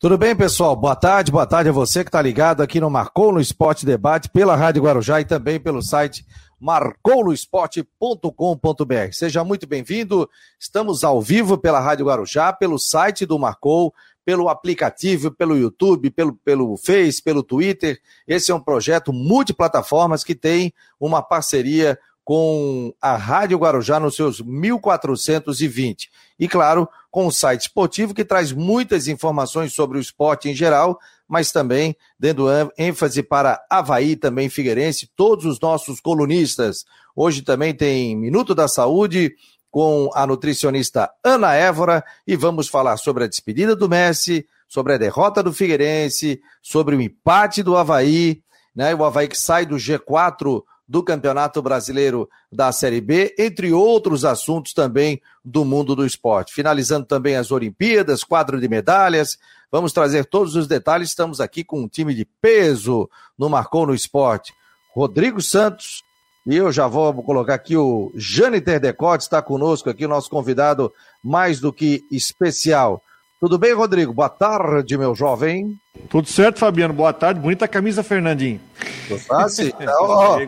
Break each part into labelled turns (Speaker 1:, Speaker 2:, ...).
Speaker 1: Tudo bem, pessoal? Boa tarde, boa tarde a você que está ligado aqui no Marcou no Esporte Debate, pela Rádio Guarujá e também pelo site marcounoesporte.com.br. Seja muito bem-vindo. Estamos ao vivo pela Rádio Guarujá, pelo site do Marcou, pelo aplicativo, pelo YouTube, pelo, pelo Face, pelo Twitter. Esse é um projeto multiplataformas que tem uma parceria com a Rádio Guarujá nos seus 1420. E, claro, com o site esportivo que traz muitas informações sobre o esporte em geral, mas também dando ênfase para Havaí, também Figueirense, todos os nossos colunistas. Hoje também tem Minuto da Saúde com a nutricionista Ana Évora e vamos falar sobre a despedida do Messi, sobre a derrota do Figueirense, sobre o empate do Havaí, né? O Havaí que sai do G4 do Campeonato Brasileiro da Série B, entre outros assuntos também do mundo do esporte. Finalizando também as Olimpíadas, quadro de medalhas. Vamos trazer todos os detalhes. Estamos aqui com um time de peso no Marcou no Esporte. Rodrigo Santos, e eu já vou colocar aqui o Jâniter Decote, está conosco aqui, o nosso convidado mais do que especial. Tudo bem, Rodrigo? Boa tarde, meu jovem.
Speaker 2: Tudo certo, Fabiano. Boa tarde. Bonita camisa, Fernandinho.
Speaker 1: Gostasse? Então, ó,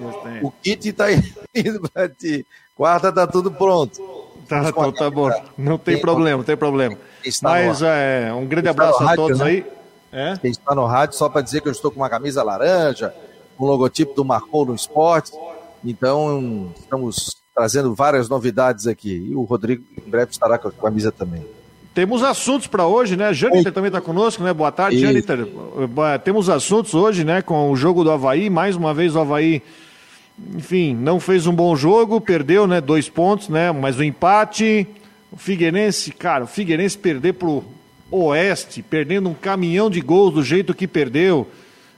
Speaker 1: o kit tá indo pra ti. Quarta tá tudo pronto.
Speaker 2: Tá, então, tá bom. Não tem, tem problema, não tem problema. Mas é, um grande abraço a todos né? aí.
Speaker 1: É? Quem está no rádio, só para dizer que eu estou com uma camisa laranja, um logotipo do Marcou no Esporte. Então, estamos trazendo várias novidades aqui. E o Rodrigo em breve estará com a camisa também.
Speaker 2: Temos assuntos para hoje, né? Jâniter também está conosco, né? Boa tarde, Jâniter. Temos assuntos hoje, né? Com o jogo do Havaí. Mais uma vez o Havaí, enfim, não fez um bom jogo, perdeu, né? Dois pontos, né? Mas o empate. O Figueirense, cara, o Figueirense perder pro Oeste, perdendo um caminhão de gols do jeito que perdeu.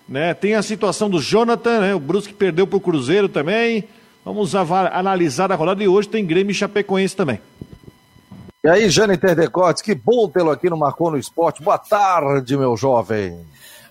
Speaker 2: Né? Tem a situação do Jonathan, né? O Brusque perdeu pro Cruzeiro também. Vamos analisar a rodada e hoje tem Grêmio e Chapecoense também.
Speaker 1: E aí, Jâniter Decotes, que bom tê-lo aqui no Marcou no Esporte. Boa tarde, meu jovem.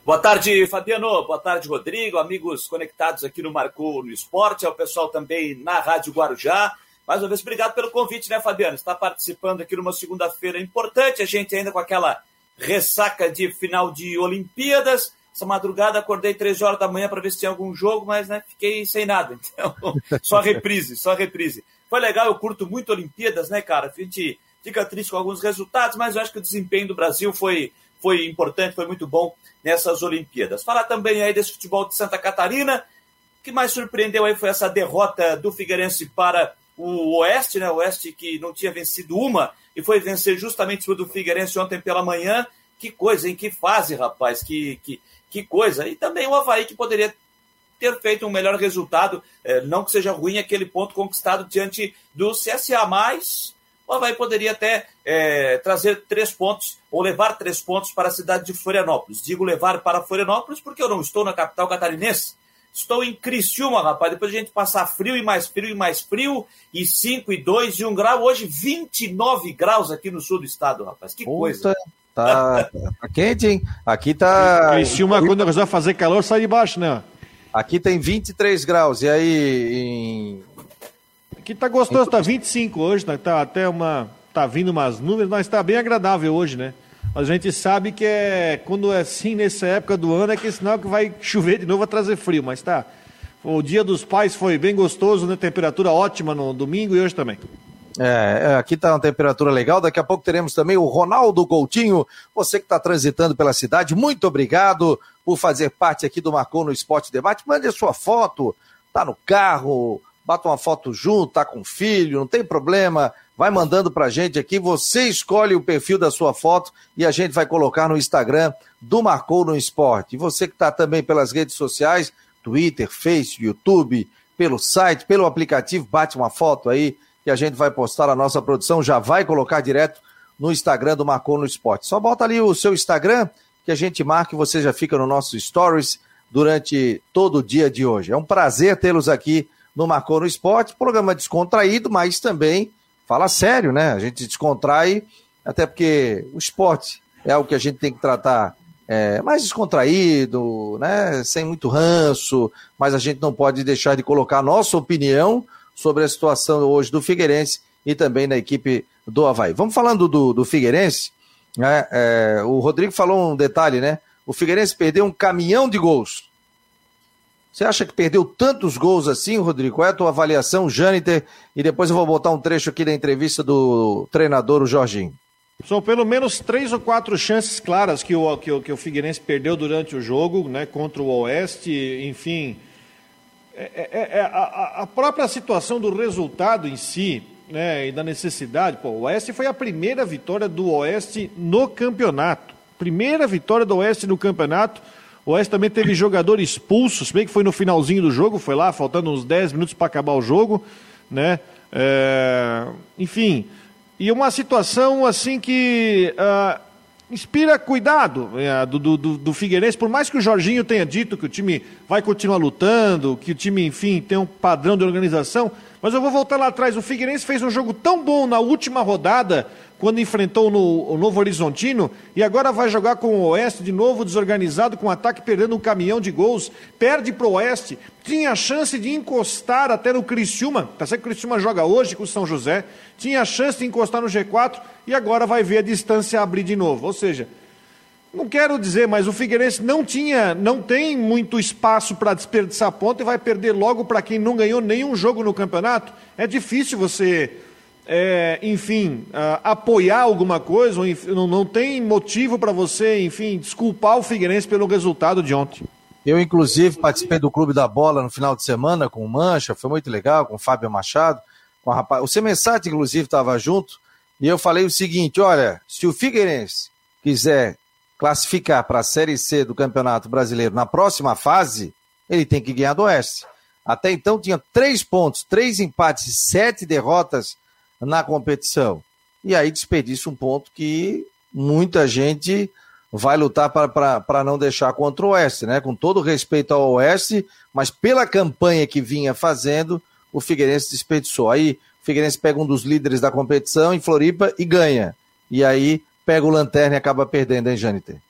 Speaker 3: Boa tarde, Fabiano. Boa tarde, Rodrigo. Amigos conectados aqui no Marcou no Esporte, ao pessoal também na Rádio Guarujá. Mais uma vez, obrigado pelo convite, né, Fabiano? Está participando aqui numa segunda-feira importante, a gente ainda com aquela ressaca de final de Olimpíadas. Essa madrugada acordei três horas da manhã para ver se tinha algum jogo, mas né, fiquei sem nada. Então, só reprise, só reprise. Foi legal, eu curto muito Olimpíadas, né, cara? A gente fica triste com alguns resultados, mas eu acho que o desempenho do Brasil foi, foi importante, foi muito bom nessas Olimpíadas. Falar também aí desse futebol de Santa Catarina. O que mais surpreendeu aí foi essa derrota do Figueirense para o Oeste, né? O Oeste que não tinha vencido uma e foi vencer justamente o do Figueirense ontem pela manhã. Que coisa, em que fase, rapaz, que, que, que coisa. E também o Havaí que poderia ter feito um melhor resultado, eh, não que seja ruim aquele ponto conquistado diante do CSA, mas o Havaí poderia até é, trazer três pontos ou levar três pontos para a cidade de Florianópolis. Digo levar para Florianópolis porque eu não estou na capital catarinense. Estou em Criciúma, rapaz. Depois a gente passar frio e mais frio e mais frio, e 5 e 2 e 1 um grau. Hoje, 29 graus aqui no sul do estado, rapaz. Que Puta, coisa.
Speaker 1: Tá, tá quente, hein? Aqui tá.
Speaker 2: Criciúma, quando resolve fazer calor, sai de baixo, né?
Speaker 1: Aqui tem 23 graus. E aí, em
Speaker 2: Aqui tá gostoso, tá 25 hoje, tá, tá até uma. tá vindo umas nuvens, mas tá bem agradável hoje, né? Mas a gente sabe que é quando é assim nessa época do ano é que é sinal que vai chover de novo, vai trazer frio, mas tá. O dia dos pais foi bem gostoso, né? Temperatura ótima no domingo e hoje também.
Speaker 1: É, é aqui está uma temperatura legal. Daqui a pouco teremos também o Ronaldo Coutinho. Você que está transitando pela cidade, muito obrigado por fazer parte aqui do Marcou no Esporte Debate. Mande a sua foto, tá no carro, bata uma foto junto, tá com filho, não tem problema, vai mandando pra gente aqui, você escolhe o perfil da sua foto e a gente vai colocar no Instagram do Marcou no Esporte. E você que está também pelas redes sociais, Twitter, Face, YouTube, pelo site, pelo aplicativo, bate uma foto aí que a gente vai postar, a nossa produção já vai colocar direto no Instagram do Marcou no Esporte. Só bota ali o seu Instagram que a gente marca e você já fica no nosso Stories durante todo o dia de hoje. É um prazer tê-los aqui no Marcou no Esporte, programa descontraído, mas também fala sério, né? A gente descontrai, até porque o esporte é algo que a gente tem que tratar é, mais descontraído, né? Sem muito ranço, mas a gente não pode deixar de colocar nossa opinião sobre a situação hoje do Figueirense e também da equipe do Havaí. Vamos falando do, do Figueirense, É, é, o Rodrigo falou um detalhe, né? O Figueirense perdeu um caminhão de gols. Você acha que perdeu tantos gols assim, Rodrigo? Qual é a tua avaliação, Jâniter? E depois eu vou botar um trecho aqui da entrevista do treinador, o Jorginho.
Speaker 2: São pelo menos três ou quatro chances claras que o, que o, que o Figueirense perdeu durante o jogo, né, contra o Oeste, enfim. É, é, é, é a, a, própria situação do resultado em si, né, e da necessidade. Pô, o Oeste foi a primeira vitória do Oeste no campeonato. Primeira vitória do Oeste no campeonato. O Oeste também teve jogador expulso, se bem que foi no finalzinho do jogo, foi lá, faltando uns 10 minutos para acabar o jogo, né? É, enfim, e uma situação assim que uh, inspira cuidado uh, do, do, do Figueirense, por mais que o Jorginho tenha dito que o time vai continuar lutando, que o time, enfim, tem um padrão de organização, mas eu vou voltar lá atrás. O Figueirense fez um jogo tão bom na última rodada, quando enfrentou no, o Novo Horizontino, e agora vai jogar com o Oeste de novo, desorganizado, com ataque perdendo um caminhão de gols, perde para o Oeste, tinha a chance de encostar até no Criciúma, tá certo que o Criciúma joga hoje com o São José, tinha a chance de encostar no G4, e agora vai ver a distância abrir de novo. Ou seja, não quero dizer, mas o Figueirense não tinha, não tem muito espaço para desperdiçar ponto e vai perder logo para quem não ganhou nenhum jogo no campeonato. É difícil você, é, enfim, uh, apoiar alguma coisa, não, não tem motivo para você, enfim, desculpar o Figueirense pelo resultado de ontem.
Speaker 1: Eu, inclusive, participei do Clube da Bola no final de semana com o Mancha, foi muito legal, com o Fábio Machado, com a rapaz. O Semensati, inclusive, estava junto, e eu falei o seguinte: olha, se o Figueirense quiser classificar para a Série C do Campeonato Brasileiro na próxima fase, ele tem que ganhar do Oeste. Até então tinha três pontos, três empates sete derrotas na competição. E aí desperdiça um ponto que muita gente vai lutar para não deixar contra o Oeste, né? Com todo respeito ao Oeste, mas pela campanha que vinha fazendo, o Figueirense desperdiçou. Aí o Figueirense pega um dos líderes da competição em Floripa e ganha. E aí pega o Lanterna e acaba perdendo, hein, Janiter?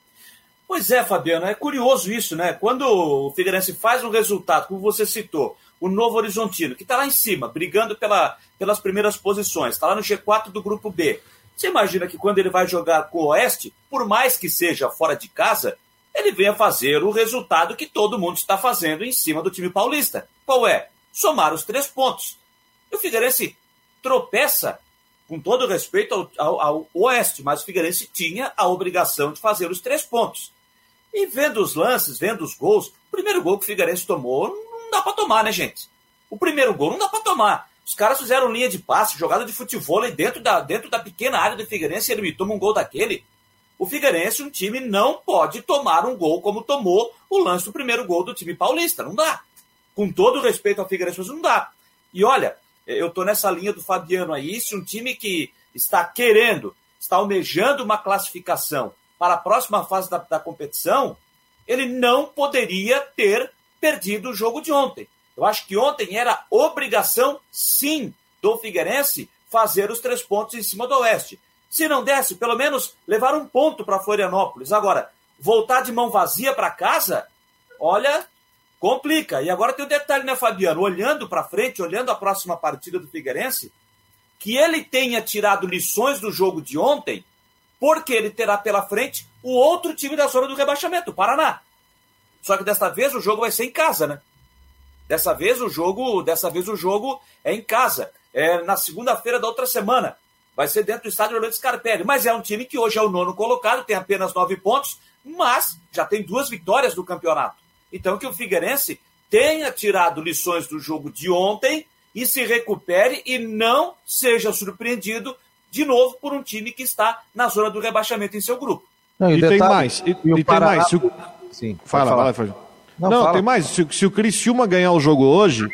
Speaker 3: Pois é, Fabiano, é curioso isso, né? Quando o Figueirense faz um resultado, como você citou, o Novo Horizontino, que está lá em cima, brigando pela, pelas primeiras posições, está lá no G4 do Grupo B. Você imagina que quando ele vai jogar com o Oeste, por mais que seja fora de casa, ele venha fazer o resultado que todo mundo está fazendo em cima do time paulista. Qual é? Somar os três pontos. E o Figueirense tropeça com todo respeito ao, ao, ao, Oeste, mas o Figueirense tinha a obrigação de fazer os três pontos. E vendo os lances, vendo os gols, o primeiro gol que o Figueirense tomou, dá para tomar, né, gente? O primeiro gol não dá para tomar. Os caras fizeram linha de passe, jogada de futebol dentro da, dentro da pequena área do Figueirense e ele me toma um gol daquele. O Figueirense, um time, não pode tomar um gol como tomou o lance do primeiro gol do time paulista. Não dá. Com todo respeito ao Figueirense, mas não dá. E olha, eu estou nessa linha do Fabiano aí. Se um time que está querendo, está almejando uma classificação para a próxima fase da, da competição, ele não poderia ter perdido o jogo de ontem. Eu acho que ontem era obrigação, sim, do Figueirense fazer os três pontos em cima do Oeste. Se não desse, pelo menos levar um ponto para Florianópolis. Agora, voltar de mão vazia para casa, olha, complica. E agora tem um detalhe, né, Fabiano? Olhando para frente, olhando a próxima partida do Figueirense, que ele tenha tirado lições do jogo de ontem, porque ele terá pela frente o outro time da zona do rebaixamento, o Paraná. Só que desta vez o jogo vai ser em casa, né? Dessa vez o jogo, dessa vez o jogo é em casa. É na segunda-feira da outra semana. Vai ser dentro do estádio Orlando Scarpelli. Mas é um time que hoje é o nono colocado, tem apenas nove pontos, mas já tem duas vitórias do campeonato. Então, que o Figueirense tenha tirado lições do jogo de ontem e se recupere e não seja surpreendido de novo por um time que está na zona do rebaixamento em seu grupo.
Speaker 2: Não, e, e detalhe, tem mais. E, e, e tem mais. Sim, fala, fala. fala. Não, não fala. tem mais. Se, se o Criciúma ganhar o jogo hoje,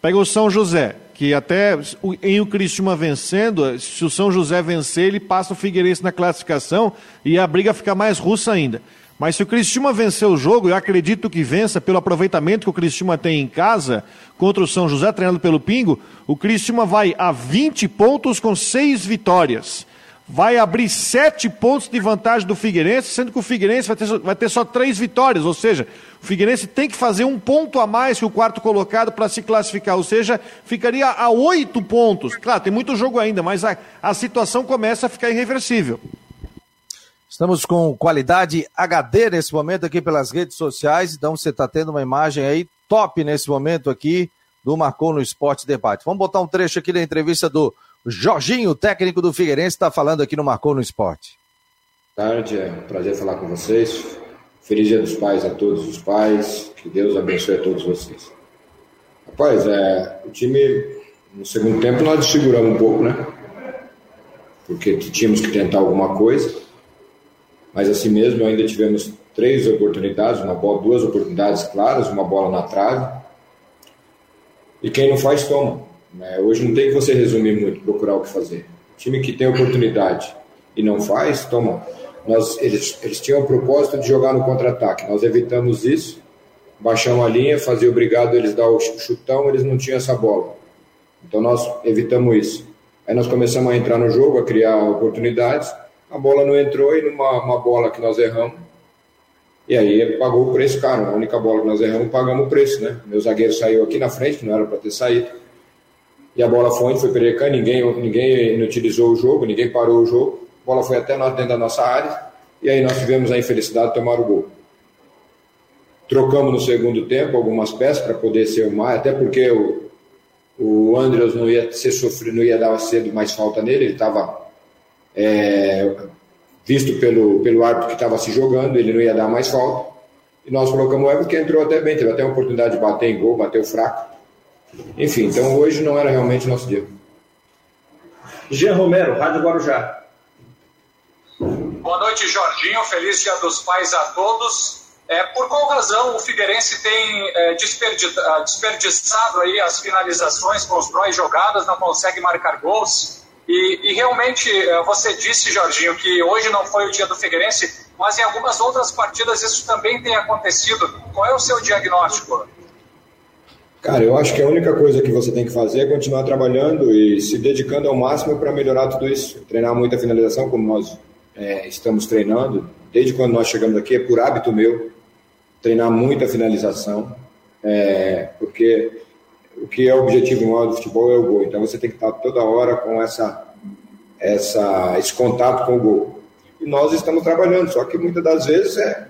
Speaker 2: pega o São José, que até em o Criciúma vencendo, se o São José vencer, ele passa o Figueirense na classificação e a briga fica mais russa ainda. Mas se o Cristiúma vencer o jogo, eu acredito que vença pelo aproveitamento que o Cristiúma tem em casa contra o São José, treinado pelo Pingo, o Cristiúma vai a 20 pontos com 6 vitórias. Vai abrir 7 pontos de vantagem do Figueirense, sendo que o Figueirense vai ter, vai ter só 3 vitórias, ou seja, o Figueirense tem que fazer um ponto a mais que o quarto colocado para se classificar, ou seja, ficaria a 8 pontos. Claro, tem muito jogo ainda, mas a, a situação começa a ficar irreversível.
Speaker 1: Estamos com qualidade HD nesse momento aqui pelas redes sociais, então você está tendo uma imagem aí top nesse momento aqui do Marcou no Esporte Debate. Vamos botar um trecho aqui da entrevista do Jorginho, técnico do Figueirense, está falando aqui no Marcou no Esporte.
Speaker 4: Boa tarde, é um prazer falar com vocês. Feliz Dia dos Pais a todos os pais, que Deus abençoe a todos vocês. Rapaz, é, o time, no segundo tempo, nós desfiguramos um pouco, né? Porque tínhamos que tentar alguma coisa mas assim mesmo ainda tivemos três oportunidades, uma bola, duas oportunidades claras, uma bola na trave. E quem não faz, toma. Né? Hoje não tem que você resumir muito, procurar o que fazer. O time que tem oportunidade e não faz, toma. Nós, eles, eles tinham o propósito de jogar no contra-ataque. Nós evitamos isso, baixamos a linha, fazia obrigado eles dar o chutão, eles não tinham essa bola. Então nós evitamos isso. Aí nós começamos a entrar no jogo, a criar oportunidades a bola não entrou e numa uma bola que nós erramos, e aí pagou o preço caro. A única bola que nós erramos, pagamos o preço, né? Meu zagueiro saiu aqui na frente, não era para ter saído. E a bola foi, foi pereca, ninguém, ninguém inutilizou o jogo, ninguém parou o jogo. A bola foi até dentro da nossa área, e aí nós tivemos a infelicidade de tomar o gol. Trocamos no segundo tempo algumas peças para poder ser mais, até porque o, o Andreas não ia ser sofrido, não ia dar cedo mais falta nele, ele estava é, visto pelo, pelo árbitro que estava se jogando, ele não ia dar mais falta. E nós colocamos o Everton que entrou até bem, teve até a oportunidade de bater em gol, bateu fraco. Enfim, então hoje não era realmente nosso dia.
Speaker 5: Jean Romero, Rádio Guarujá.
Speaker 6: Boa noite, Jorginho. Feliz Dia dos Pais a todos. É, por qual razão o Figueirense tem é, desperdiçado aí as finalizações, constrói jogadas, não consegue marcar gols? E, e, realmente, eh, você disse, Jorginho, que hoje não foi o dia do Figueirense, mas em algumas outras partidas isso também tem acontecido. Qual é o seu diagnóstico?
Speaker 4: Cara, eu acho que a única coisa que você tem que fazer é continuar trabalhando e se dedicando ao máximo para melhorar tudo isso. Treinar muita finalização, como nós é, estamos treinando, desde quando nós chegamos aqui, é por hábito meu, treinar muita finalização, é, porque o que é o objetivo maior do futebol é o gol. Então você tem que estar toda hora com essa, essa, esse contato com o gol. E nós estamos trabalhando, só que muitas das vezes é,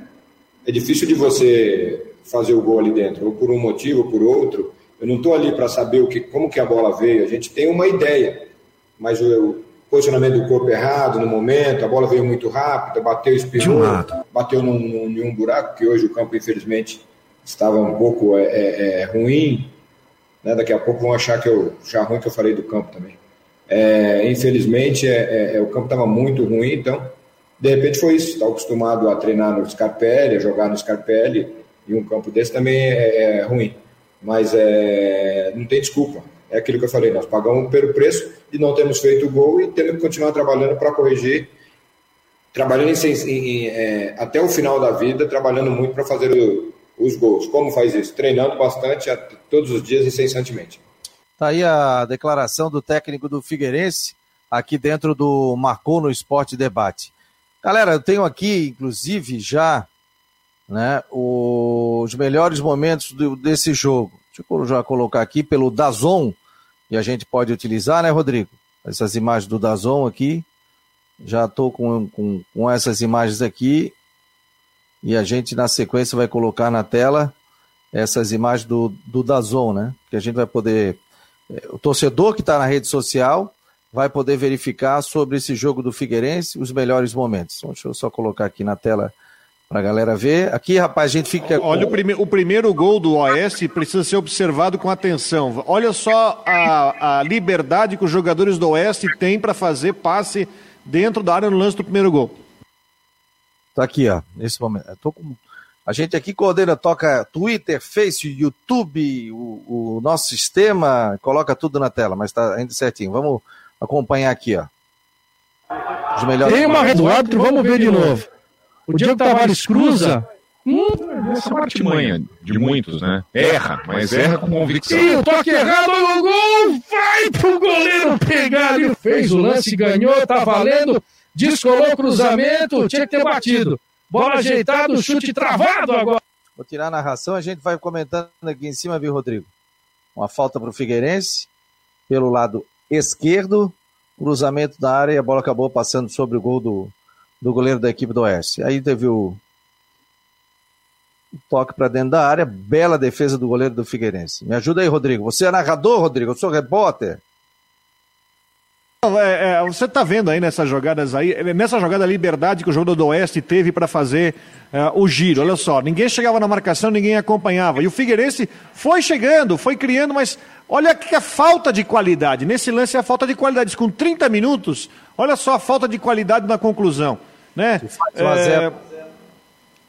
Speaker 4: é difícil de você fazer o gol ali dentro, ou por um motivo, ou por outro. Eu não estou ali para saber o que, como que a bola veio, a gente tem uma ideia, mas o, o posicionamento do corpo errado no momento, a bola veio muito rápida, bateu, espirrou, bateu num, num, num buraco, que hoje o campo, infelizmente, estava um pouco é, é, é ruim, né? Daqui a pouco vão achar que eu já ruim que eu falei do campo também. É, infelizmente, é, é, o campo estava muito ruim, então, de repente foi isso. Está acostumado a treinar no Scarpelli, a jogar no Scarpelli, e um campo desse também é, é ruim. Mas é, não tem desculpa. É aquilo que eu falei, nós pagamos pelo preço e não temos feito o gol e temos que continuar trabalhando para corrigir trabalhando em, em, é, até o final da vida, trabalhando muito para fazer o, os gols. Como faz isso? Treinando bastante todos os dias incessantemente.
Speaker 1: Tá aí a declaração do técnico do Figueirense, aqui dentro do Marcou no Esporte Debate. Galera, eu tenho aqui, inclusive, já né, os melhores momentos do, desse jogo. Deixa eu já colocar aqui pelo Dazon, e a gente pode utilizar, né, Rodrigo? Essas imagens do Dazon aqui. Já estou com, com, com essas imagens aqui e a gente, na sequência, vai colocar na tela essas imagens do, do Dazon, né? Que a gente vai poder. É, o torcedor que está na rede social vai poder verificar sobre esse jogo do Figueirense os melhores momentos. Então, deixa eu só colocar aqui na tela para a galera ver. Aqui, rapaz, a gente fica.
Speaker 2: Olha, o, prime o primeiro gol do Oeste precisa ser observado com atenção. Olha só a, a liberdade que os jogadores do Oeste têm para fazer passe dentro da área no lance do primeiro gol.
Speaker 1: Tá aqui, ó, nesse momento. tô com... A gente aqui coordena, toca Twitter, Face, YouTube, o, o nosso sistema, coloca tudo na tela, mas tá ainda certinho. Vamos acompanhar aqui, ó.
Speaker 7: Os melhores Tem uma do árbitro, vamos ver de novo. O Diego Tavares cruza.
Speaker 8: Hum, essa parte manha de muitos, né? Erra, mas erra com convicção. Sim,
Speaker 7: o toque errado, o gol vai pro goleiro pegar ali. Fez o lance, ganhou, tá valendo descolou o cruzamento, tinha que ter batido. Bola ajeitada, chute travado agora.
Speaker 1: Vou tirar a narração, a gente vai comentando aqui em cima, viu, Rodrigo? Uma falta para o Figueirense, pelo lado esquerdo, cruzamento da área e a bola acabou passando sobre o gol do, do goleiro da equipe do Oeste. Aí teve o toque para dentro da área, bela defesa do goleiro do Figueirense. Me ajuda aí, Rodrigo. Você é narrador, Rodrigo? Eu sou repórter.
Speaker 2: É, é, você está vendo aí nessas jogadas aí, nessa jogada liberdade que o jogador do Oeste teve para fazer é, o giro. Olha só, ninguém chegava na marcação, ninguém acompanhava. E o Figueirense foi chegando, foi criando, mas olha que a falta de qualidade. Nesse lance é a falta de qualidade. Com 30 minutos, olha só a falta de qualidade na conclusão. Né?
Speaker 1: Se faz 1 a 0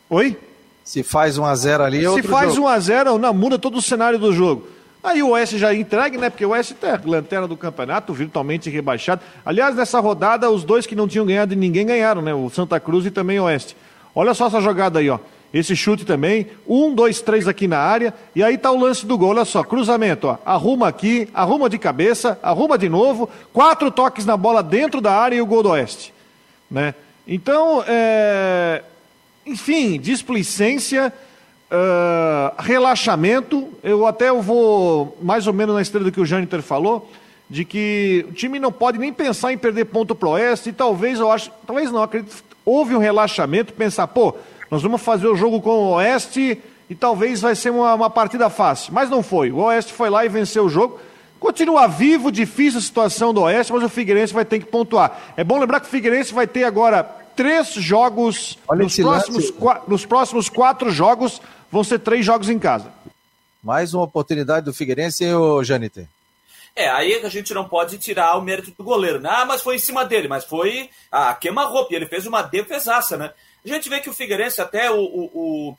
Speaker 2: Oi?
Speaker 1: Se faz 1 a 0 ali,
Speaker 2: Se faz jogo. 1 a 0 não, muda todo o cenário do jogo. Aí o Oeste já entregue, né? Porque o Oeste é lanterna do campeonato, virtualmente rebaixado. Aliás, nessa rodada, os dois que não tinham ganhado de ninguém ganharam, né? O Santa Cruz e também o Oeste. Olha só essa jogada aí, ó. Esse chute também. Um, dois, três aqui na área. E aí tá o lance do gol. Olha só, cruzamento, ó. Arruma aqui, arruma de cabeça, arruma de novo. Quatro toques na bola dentro da área e o gol do Oeste. Né? Então, é... enfim, displicência Uh, relaxamento, eu até vou mais ou menos na estrela do que o Jâniter falou, de que o time não pode nem pensar em perder ponto pro Oeste, e talvez eu acho, talvez não, acredito, houve um relaxamento, pensar, pô, nós vamos fazer o jogo com o Oeste e talvez vai ser uma, uma partida fácil, mas não foi, o Oeste foi lá e venceu o jogo, Continua vivo, difícil a situação do Oeste, mas o Figueirense vai ter que pontuar. É bom lembrar que o Figueirense vai ter agora três jogos nos próximos, nos próximos quatro jogos vão ser três jogos em casa.
Speaker 1: Mais uma oportunidade do Figueirense, ô Janiter.
Speaker 3: É, aí a gente não pode tirar o mérito do goleiro. Né? Ah, mas foi em cima dele, mas foi a queima-roupa. Ele fez uma defesaça, né? A gente vê que o Figueirense, até o, o,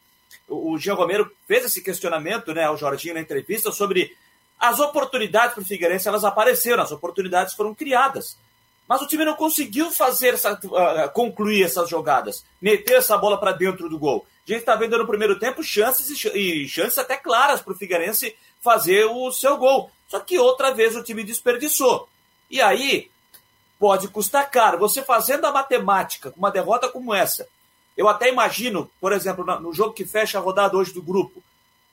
Speaker 3: o, o Jean Romero fez esse questionamento né, ao Jorginho na entrevista sobre as oportunidades para o Figueirense, elas apareceram, as oportunidades foram criadas. Mas o time não conseguiu fazer essa, uh, concluir essas jogadas, meter essa bola para dentro do gol. A gente está vendo no primeiro tempo chances e, chances até claras para o Figueirense fazer o seu gol. Só que outra vez o time desperdiçou. E aí pode custar caro. Você fazendo a matemática com uma derrota como essa, eu até imagino, por exemplo, no jogo que fecha a rodada hoje do grupo,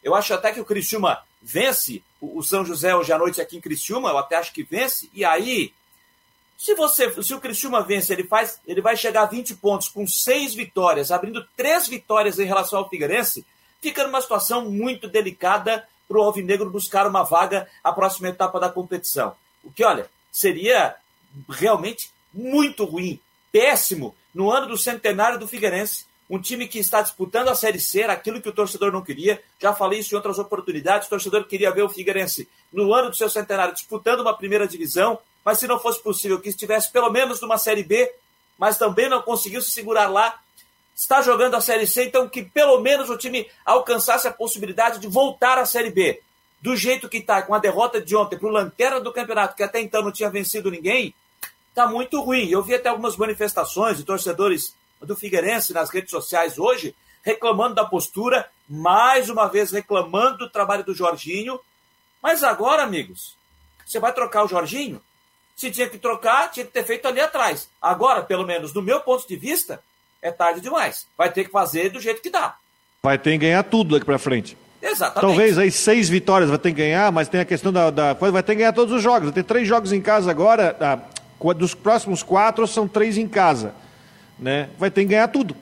Speaker 3: eu acho até que o Criciúma vence o São José hoje à noite aqui em Criciúma, eu até acho que vence, e aí se você, se o Criciúma vence, ele faz, ele vai chegar a 20 pontos com seis vitórias, abrindo três vitórias em relação ao Figueirense, fica numa situação muito delicada para o Alvinegro buscar uma vaga à próxima etapa da competição. O que, olha, seria realmente muito ruim, péssimo, no ano do centenário do Figueirense. Um time que está disputando a Série C, aquilo que o torcedor não queria. Já falei isso em outras oportunidades. O torcedor queria ver o Figueirense no ano do seu centenário disputando uma primeira divisão, mas se não fosse possível que estivesse pelo menos numa Série B, mas também não conseguiu se segurar lá, está jogando a Série C, então que pelo menos o time alcançasse a possibilidade de voltar à Série B. Do jeito que está, com a derrota de ontem para o Lanterna do campeonato, que até então não tinha vencido ninguém, está muito ruim. Eu vi até algumas manifestações de torcedores do Figueirense nas redes sociais hoje, reclamando da postura, mais uma vez reclamando do trabalho do Jorginho. Mas agora, amigos, você vai trocar o Jorginho? Se tinha que trocar, tinha que ter feito ali atrás. Agora, pelo menos do meu ponto de vista, é tarde demais. Vai ter que fazer do jeito que dá.
Speaker 2: Vai ter que ganhar tudo daqui para frente.
Speaker 3: Exatamente.
Speaker 2: Talvez aí seis vitórias vai ter que ganhar, mas tem a questão da, da vai ter que ganhar todos os jogos. Vai ter três jogos em casa agora. Ah, dos próximos quatro são três em casa, né? Vai ter que ganhar tudo.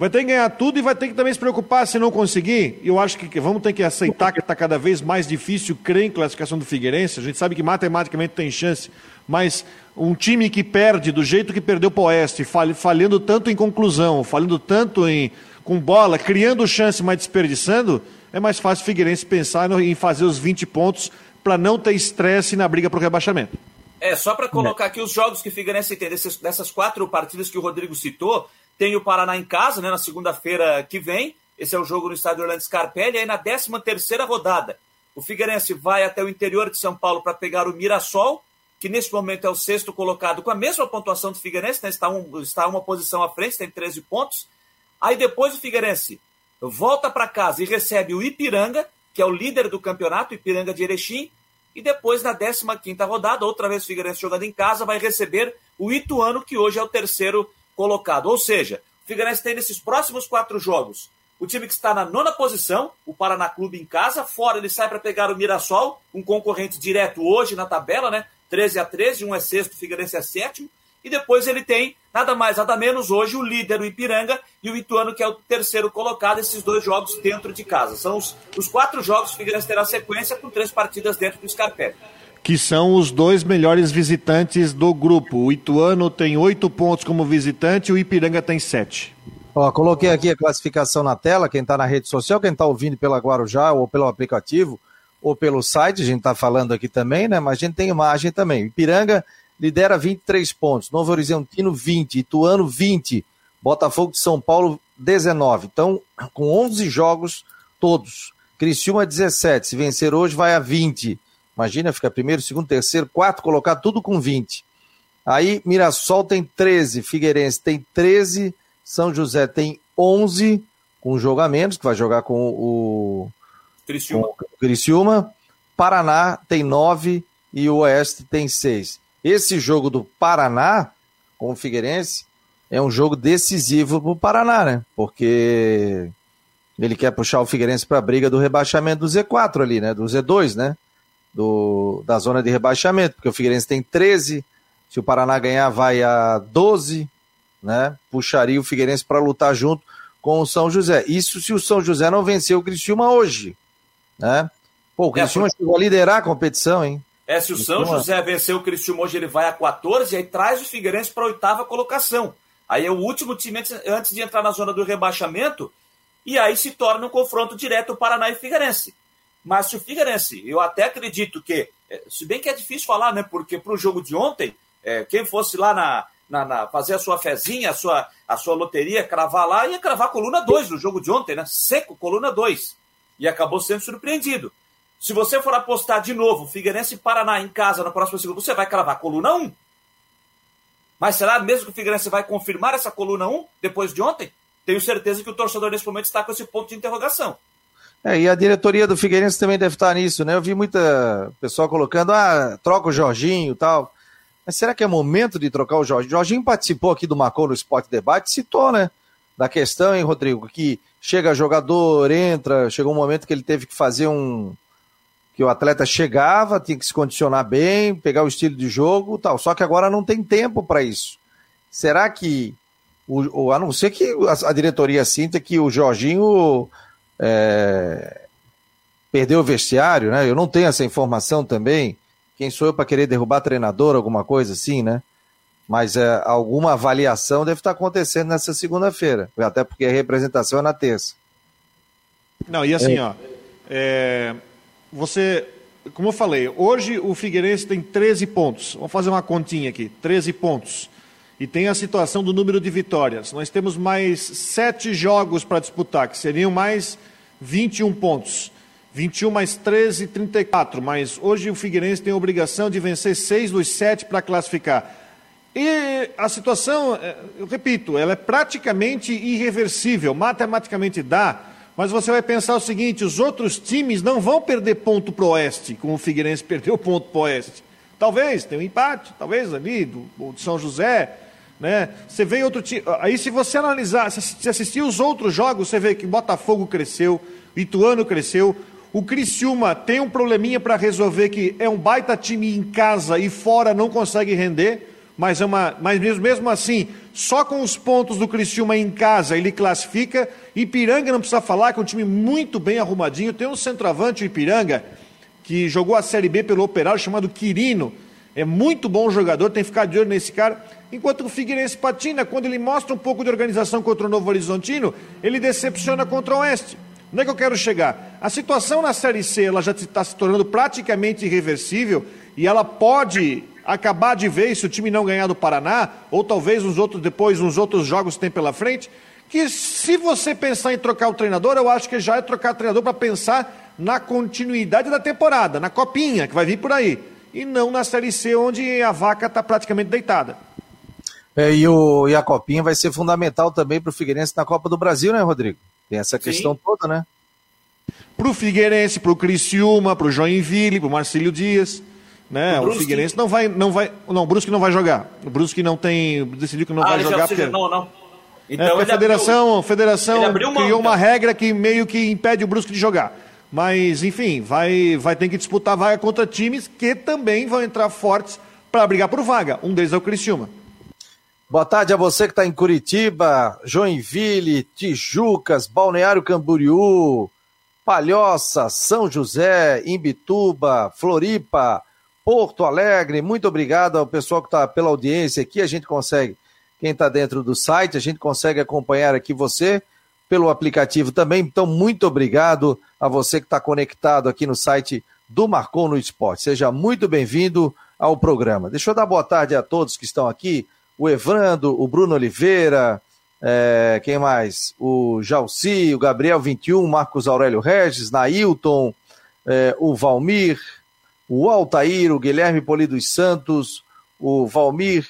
Speaker 2: Vai ter que ganhar tudo e vai ter que também se preocupar se não conseguir. Eu acho que vamos ter que aceitar que está cada vez mais difícil crer em classificação do Figueirense. A gente sabe que matematicamente tem chance, mas um time que perde do jeito que perdeu para o Oeste, falhando tanto em conclusão, falhando tanto em com bola, criando chance, mas desperdiçando, é mais fácil o Figueirense pensar em fazer os 20 pontos para não ter estresse na briga para o rebaixamento.
Speaker 3: É, só para colocar aqui os jogos que o Figueirense tem, dessas, dessas quatro partidas que o Rodrigo citou, tem o Paraná em casa, né, na segunda-feira que vem. Esse é o jogo no estádio Orlando Scarpelli. Aí na 13 terceira rodada, o Figueirense vai até o interior de São Paulo para pegar o Mirassol, que nesse momento é o sexto colocado com a mesma pontuação do Figueirense, né, está, um, está uma posição à frente, tem 13 pontos. Aí depois o Figueirense volta para casa e recebe o Ipiranga, que é o líder do campeonato, Ipiranga de Erechim, e depois, na 15 rodada, outra vez o Figueirense jogando em casa, vai receber o Ituano, que hoje é o terceiro colocado. Ou seja, o Figueirense tem nesses próximos quatro jogos o time que está na nona posição, o Paraná Clube em casa, fora ele sai para pegar o Mirassol, um concorrente direto hoje na tabela, né? 13 a 13, um é sexto, o Figueirense é sétimo, e depois ele tem nada mais, nada menos hoje o líder, o Ipiranga, e o Ituano, que é o terceiro colocado, esses dois jogos dentro de casa. São os, os quatro jogos que o Figueirense terá sequência com três partidas dentro do Scarpelli.
Speaker 2: Que são os dois melhores visitantes do grupo. O Ituano tem oito pontos como visitante e o Ipiranga tem sete.
Speaker 1: Ó, coloquei aqui a classificação na tela, quem está na rede social, quem está ouvindo pela Guarujá ou pelo aplicativo ou pelo site, a gente está falando aqui também, né? Mas a gente tem imagem também. Ipiranga lidera 23 pontos, Novo Horizontino 20, Ituano 20, Botafogo de São Paulo 19. Então, com 11 jogos todos. Criciúma 17, se vencer hoje vai a 20. Imagina, fica primeiro, segundo, terceiro, quarto, colocar tudo com 20. Aí Mirassol tem 13, Figueirense tem 13, São José tem 11, com um jogo a menos, que vai jogar com o
Speaker 3: Criciúma.
Speaker 1: com o Criciúma. Paraná tem 9 e o Oeste tem 6. Esse jogo do Paraná com o Figueirense é um jogo decisivo para o Paraná, né? Porque ele quer puxar o Figueirense para a briga do rebaixamento do Z4 ali, né? Do Z2, né? Do, da zona de rebaixamento, porque o Figueirense tem 13, se o Paraná ganhar vai a 12, né? Puxaria o Figueirense para lutar junto com o São José. Isso se o São José não vencer o Criciúma hoje, né? Pô, o Criciúma é, chegou a liderar a competição, hein?
Speaker 3: É, se o São José vencer o Criciúma hoje, ele vai a 14 e aí traz o Figueirense para a oitava colocação. Aí é o último time antes de entrar na zona do rebaixamento e aí se torna um confronto direto o Paraná e Figueirense. Mas se o Figueirense, eu até acredito que, se bem que é difícil falar, né? Porque para o jogo de ontem, é, quem fosse lá na, na, na, fazer a sua fezinha, a sua, a sua loteria, cravar lá, ia cravar coluna 2 no jogo de ontem, né? Seco, coluna 2. E acabou sendo surpreendido. Se você for apostar de novo, Figueirense e Paraná em casa na próxima segunda, você vai cravar coluna 1. Mas será mesmo que o Figueirense vai confirmar essa coluna 1 depois de ontem? Tenho certeza que o torcedor nesse momento está com esse ponto de interrogação.
Speaker 1: É, e a diretoria do Figueirense também deve estar nisso, né? Eu vi muita pessoa colocando, ah, troca o Jorginho e tal. Mas será que é momento de trocar o Jorginho? O Jorginho participou aqui do Marcou no Esporte Debate, citou, né? Da questão, hein, Rodrigo, que chega jogador, entra, chegou um momento que ele teve que fazer um, que o atleta chegava, tinha que se condicionar bem, pegar o estilo de jogo tal. Só que agora não tem tempo para isso. Será que, o, o, a não ser que a, a diretoria sinta que o Jorginho é, perdeu o vestiário, né? Eu não tenho essa informação também. Quem sou eu para querer derrubar treinador, alguma coisa assim, né? Mas é, alguma avaliação deve estar acontecendo nessa segunda-feira, até porque a representação é na terça.
Speaker 2: Não, e assim, é. ó. É, você, como eu falei, hoje o Figueirense tem 13 pontos. Vamos fazer uma continha aqui: 13 pontos. E tem a situação do número de vitórias. Nós temos mais sete jogos para disputar, que seriam mais 21 pontos. 21 mais 13, 34. Mas hoje o Figueirense tem a obrigação de vencer seis dos sete para classificar. E a situação, eh, eu repito, ela é praticamente irreversível. Matematicamente dá, mas você vai pensar o seguinte: os outros times não vão perder ponto para o Oeste, como o Figueirense perdeu ponto para o Oeste. Talvez, tem um empate, talvez ali, do, do São José. Né? Você vê outro time. Aí, se você analisar, se assistir os outros jogos, você vê que Botafogo cresceu, Ituano cresceu, o Criciúma tem um probleminha para resolver que é um baita time em casa e fora não consegue render mas, é uma, mas mesmo, mesmo assim, só com os pontos do Criciúma em casa ele classifica. Ipiranga não precisa falar, que é um time muito bem arrumadinho. Tem um centroavante, o Ipiranga, que jogou a Série B pelo Operário, chamado Quirino. É muito bom jogador, tem que ficar de olho nesse cara. Enquanto o Figueirense patina, quando ele mostra um pouco de organização contra o Novo Horizontino, ele decepciona contra o Oeste. Onde é que eu quero chegar? A situação na Série C ela já está se tornando praticamente irreversível e ela pode acabar de vez se o time não ganhar do Paraná, ou talvez uns outros, depois uns outros jogos tem pela frente, que se você pensar em trocar o treinador, eu acho que já é trocar o treinador para pensar na continuidade da temporada, na copinha que vai vir por aí, e não na Série C, onde a vaca está praticamente deitada.
Speaker 1: É, e, o, e a copinha vai ser fundamental também para o Figueirense na Copa do Brasil, né, Rodrigo? Tem essa questão Sim. toda, né?
Speaker 2: Para o Figueirense, para o Criciúma, para o Joinville, para o Marcílio Dias. Né? O, o Figueirense não vai, não vai. Não, o Brusque não vai jogar. O Brusque não tem. decidiu que não ah, vai jogar. Porque...
Speaker 3: Não, não.
Speaker 2: É, então, é, a federação, abriu, a federação criou uma regra que meio que impede o Brusque de jogar. Mas, enfim, vai, vai ter que disputar vaga contra times que também vão entrar fortes para brigar por vaga. Um deles é o Criciúma.
Speaker 1: Boa tarde a você que está em Curitiba, Joinville, Tijucas, Balneário Camboriú, Palhoça, São José, Imbituba, Floripa, Porto Alegre. Muito obrigado ao pessoal que está pela audiência aqui. A gente consegue, quem está dentro do site, a gente consegue acompanhar aqui você pelo aplicativo também. Então, muito obrigado a você que está conectado aqui no site do Marcou no Esporte. Seja muito bem-vindo ao programa. Deixa eu dar boa tarde a todos que estão aqui o Evandro, o Bruno Oliveira, é, quem mais? O Jalci, o Gabriel 21, Marcos Aurélio Regis, Nailton, é, o Valmir, o Altair, o Guilherme Polidos Santos, o Valmir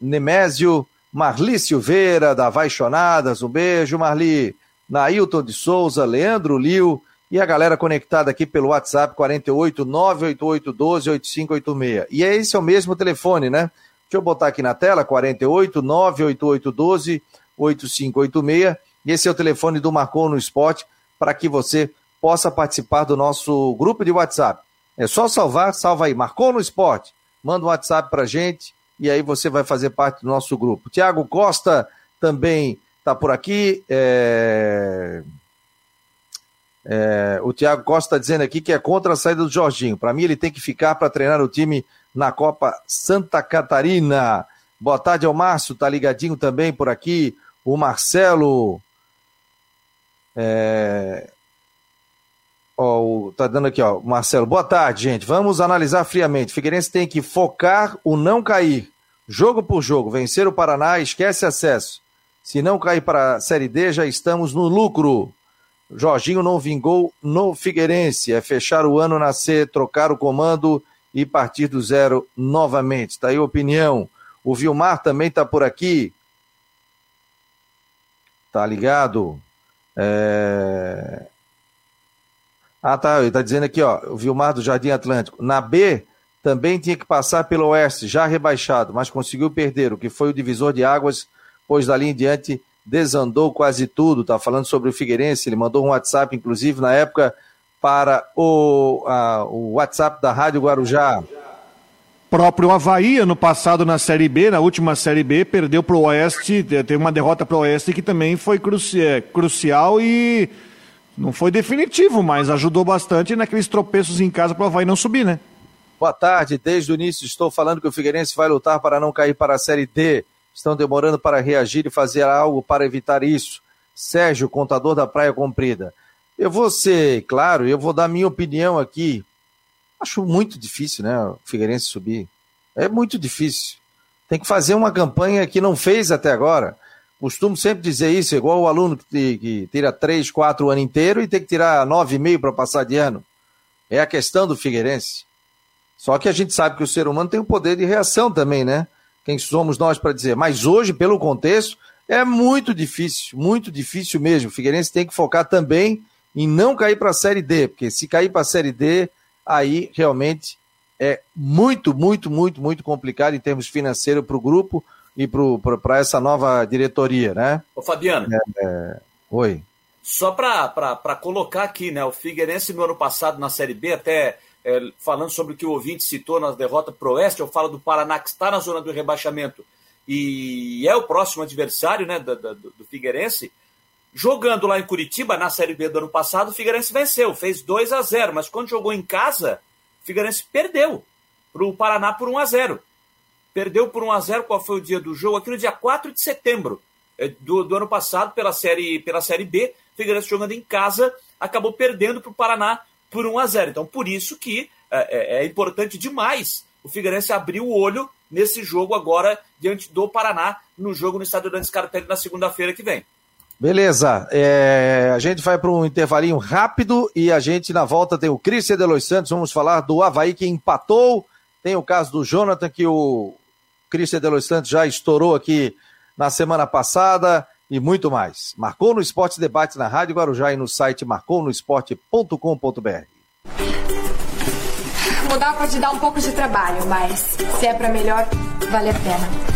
Speaker 1: Nemésio, Marli Silveira, da Vaixonadas, um beijo, Marli, Nailton de Souza, Leandro Liu e a galera conectada aqui pelo WhatsApp 48 988 12 8586. E esse é o mesmo telefone, né? Deixa eu botar aqui na tela, 48 98812 8586. E esse é o telefone do Marcou no Esporte para que você possa participar do nosso grupo de WhatsApp. É só salvar, salva aí, Marcou no Esporte. Manda um WhatsApp para gente e aí você vai fazer parte do nosso grupo. Tiago Costa também está por aqui. É... É... o Tiago Costa está dizendo aqui que é contra a saída do Jorginho. Para mim, ele tem que ficar para treinar o time na Copa Santa Catarina. Boa tarde ao Márcio, tá ligadinho também por aqui. O Marcelo. É... Ó, tá dando aqui, ó. Marcelo, boa tarde, gente. Vamos analisar friamente. Figueirense tem que focar o não cair. Jogo por jogo. Vencer o Paraná, esquece acesso. Se não cair para a Série D, já estamos no lucro. Jorginho não vingou no Figueirense. É fechar o ano na C, trocar o comando e partir do zero novamente. Está aí a opinião. O Vilmar também está por aqui. Tá ligado? É... Ah, tá. Ele está dizendo aqui, ó. O Vilmar do Jardim Atlântico. Na B, também tinha que passar pelo Oeste, já rebaixado, mas conseguiu perder, o que foi o divisor de águas, pois dali em diante desandou quase tudo. Tá falando sobre o Figueirense. Ele mandou um WhatsApp, inclusive, na época para o, a, o WhatsApp da Rádio Guarujá.
Speaker 2: Próprio Havaí, ano passado na Série B, na última Série B, perdeu para o Oeste, teve uma derrota para o Oeste que também foi cruci crucial e não foi definitivo, mas ajudou bastante naqueles tropeços em casa para o Havaí não subir, né?
Speaker 1: Boa tarde, desde o início estou falando que o Figueirense vai lutar para não cair para a Série D. Estão demorando para reagir e fazer algo para evitar isso. Sérgio, contador da Praia Comprida. Eu vou ser claro, eu vou dar minha opinião aqui. Acho muito difícil, né? O Figueirense subir. É muito difícil. Tem que fazer uma campanha que não fez até agora. Costumo sempre dizer isso, igual o aluno que, que tira três, quatro o ano inteiro e tem que tirar nove e meio para passar de ano. É a questão do Figueirense. Só que a gente sabe que o ser humano tem um poder de reação também, né? Quem somos nós para dizer? Mas hoje, pelo contexto, é muito difícil, muito difícil mesmo. O Figueirense tem que focar também em não cair para a Série D, porque se cair para a Série D, aí realmente é muito, muito, muito, muito complicado em termos financeiros para o grupo e para essa nova diretoria, né?
Speaker 3: Ô Fabiano.
Speaker 1: É, é... Oi.
Speaker 3: Só para colocar aqui, né? O Figueirense no ano passado na Série B, até é, falando sobre o que o ouvinte citou na derrota para o Oeste, eu falo do Paraná que está na zona do rebaixamento e é o próximo adversário né, do, do, do Figueirense. Jogando lá em Curitiba, na Série B do ano passado, o Figueirense venceu, fez 2 a 0 mas quando jogou em casa, o Figueirense perdeu para o Paraná por 1 a 0 Perdeu por 1 a 0 qual foi o dia do jogo? Aqui no dia 4 de setembro é, do, do ano passado, pela série, pela série B, Figueirense jogando em casa, acabou perdendo para o Paraná por 1 a 0 Então, por isso que é, é, é importante demais o Figueirense abrir o olho nesse jogo agora diante do Paraná, no jogo no Estádio Dante Scarpelli na segunda-feira que vem.
Speaker 1: Beleza, é, a gente vai para um intervalinho rápido e a gente na volta tem o Cristian Delois Santos, vamos falar do Havaí que empatou, tem o caso do Jonathan que o Cristian Delois Santos já estourou aqui na semana passada e muito mais. Marcou no Esporte Debate na Rádio Guarujá e no site marconosport.com.br.
Speaker 9: Mudar pode dar um pouco de trabalho, mas se é para melhor, vale a pena.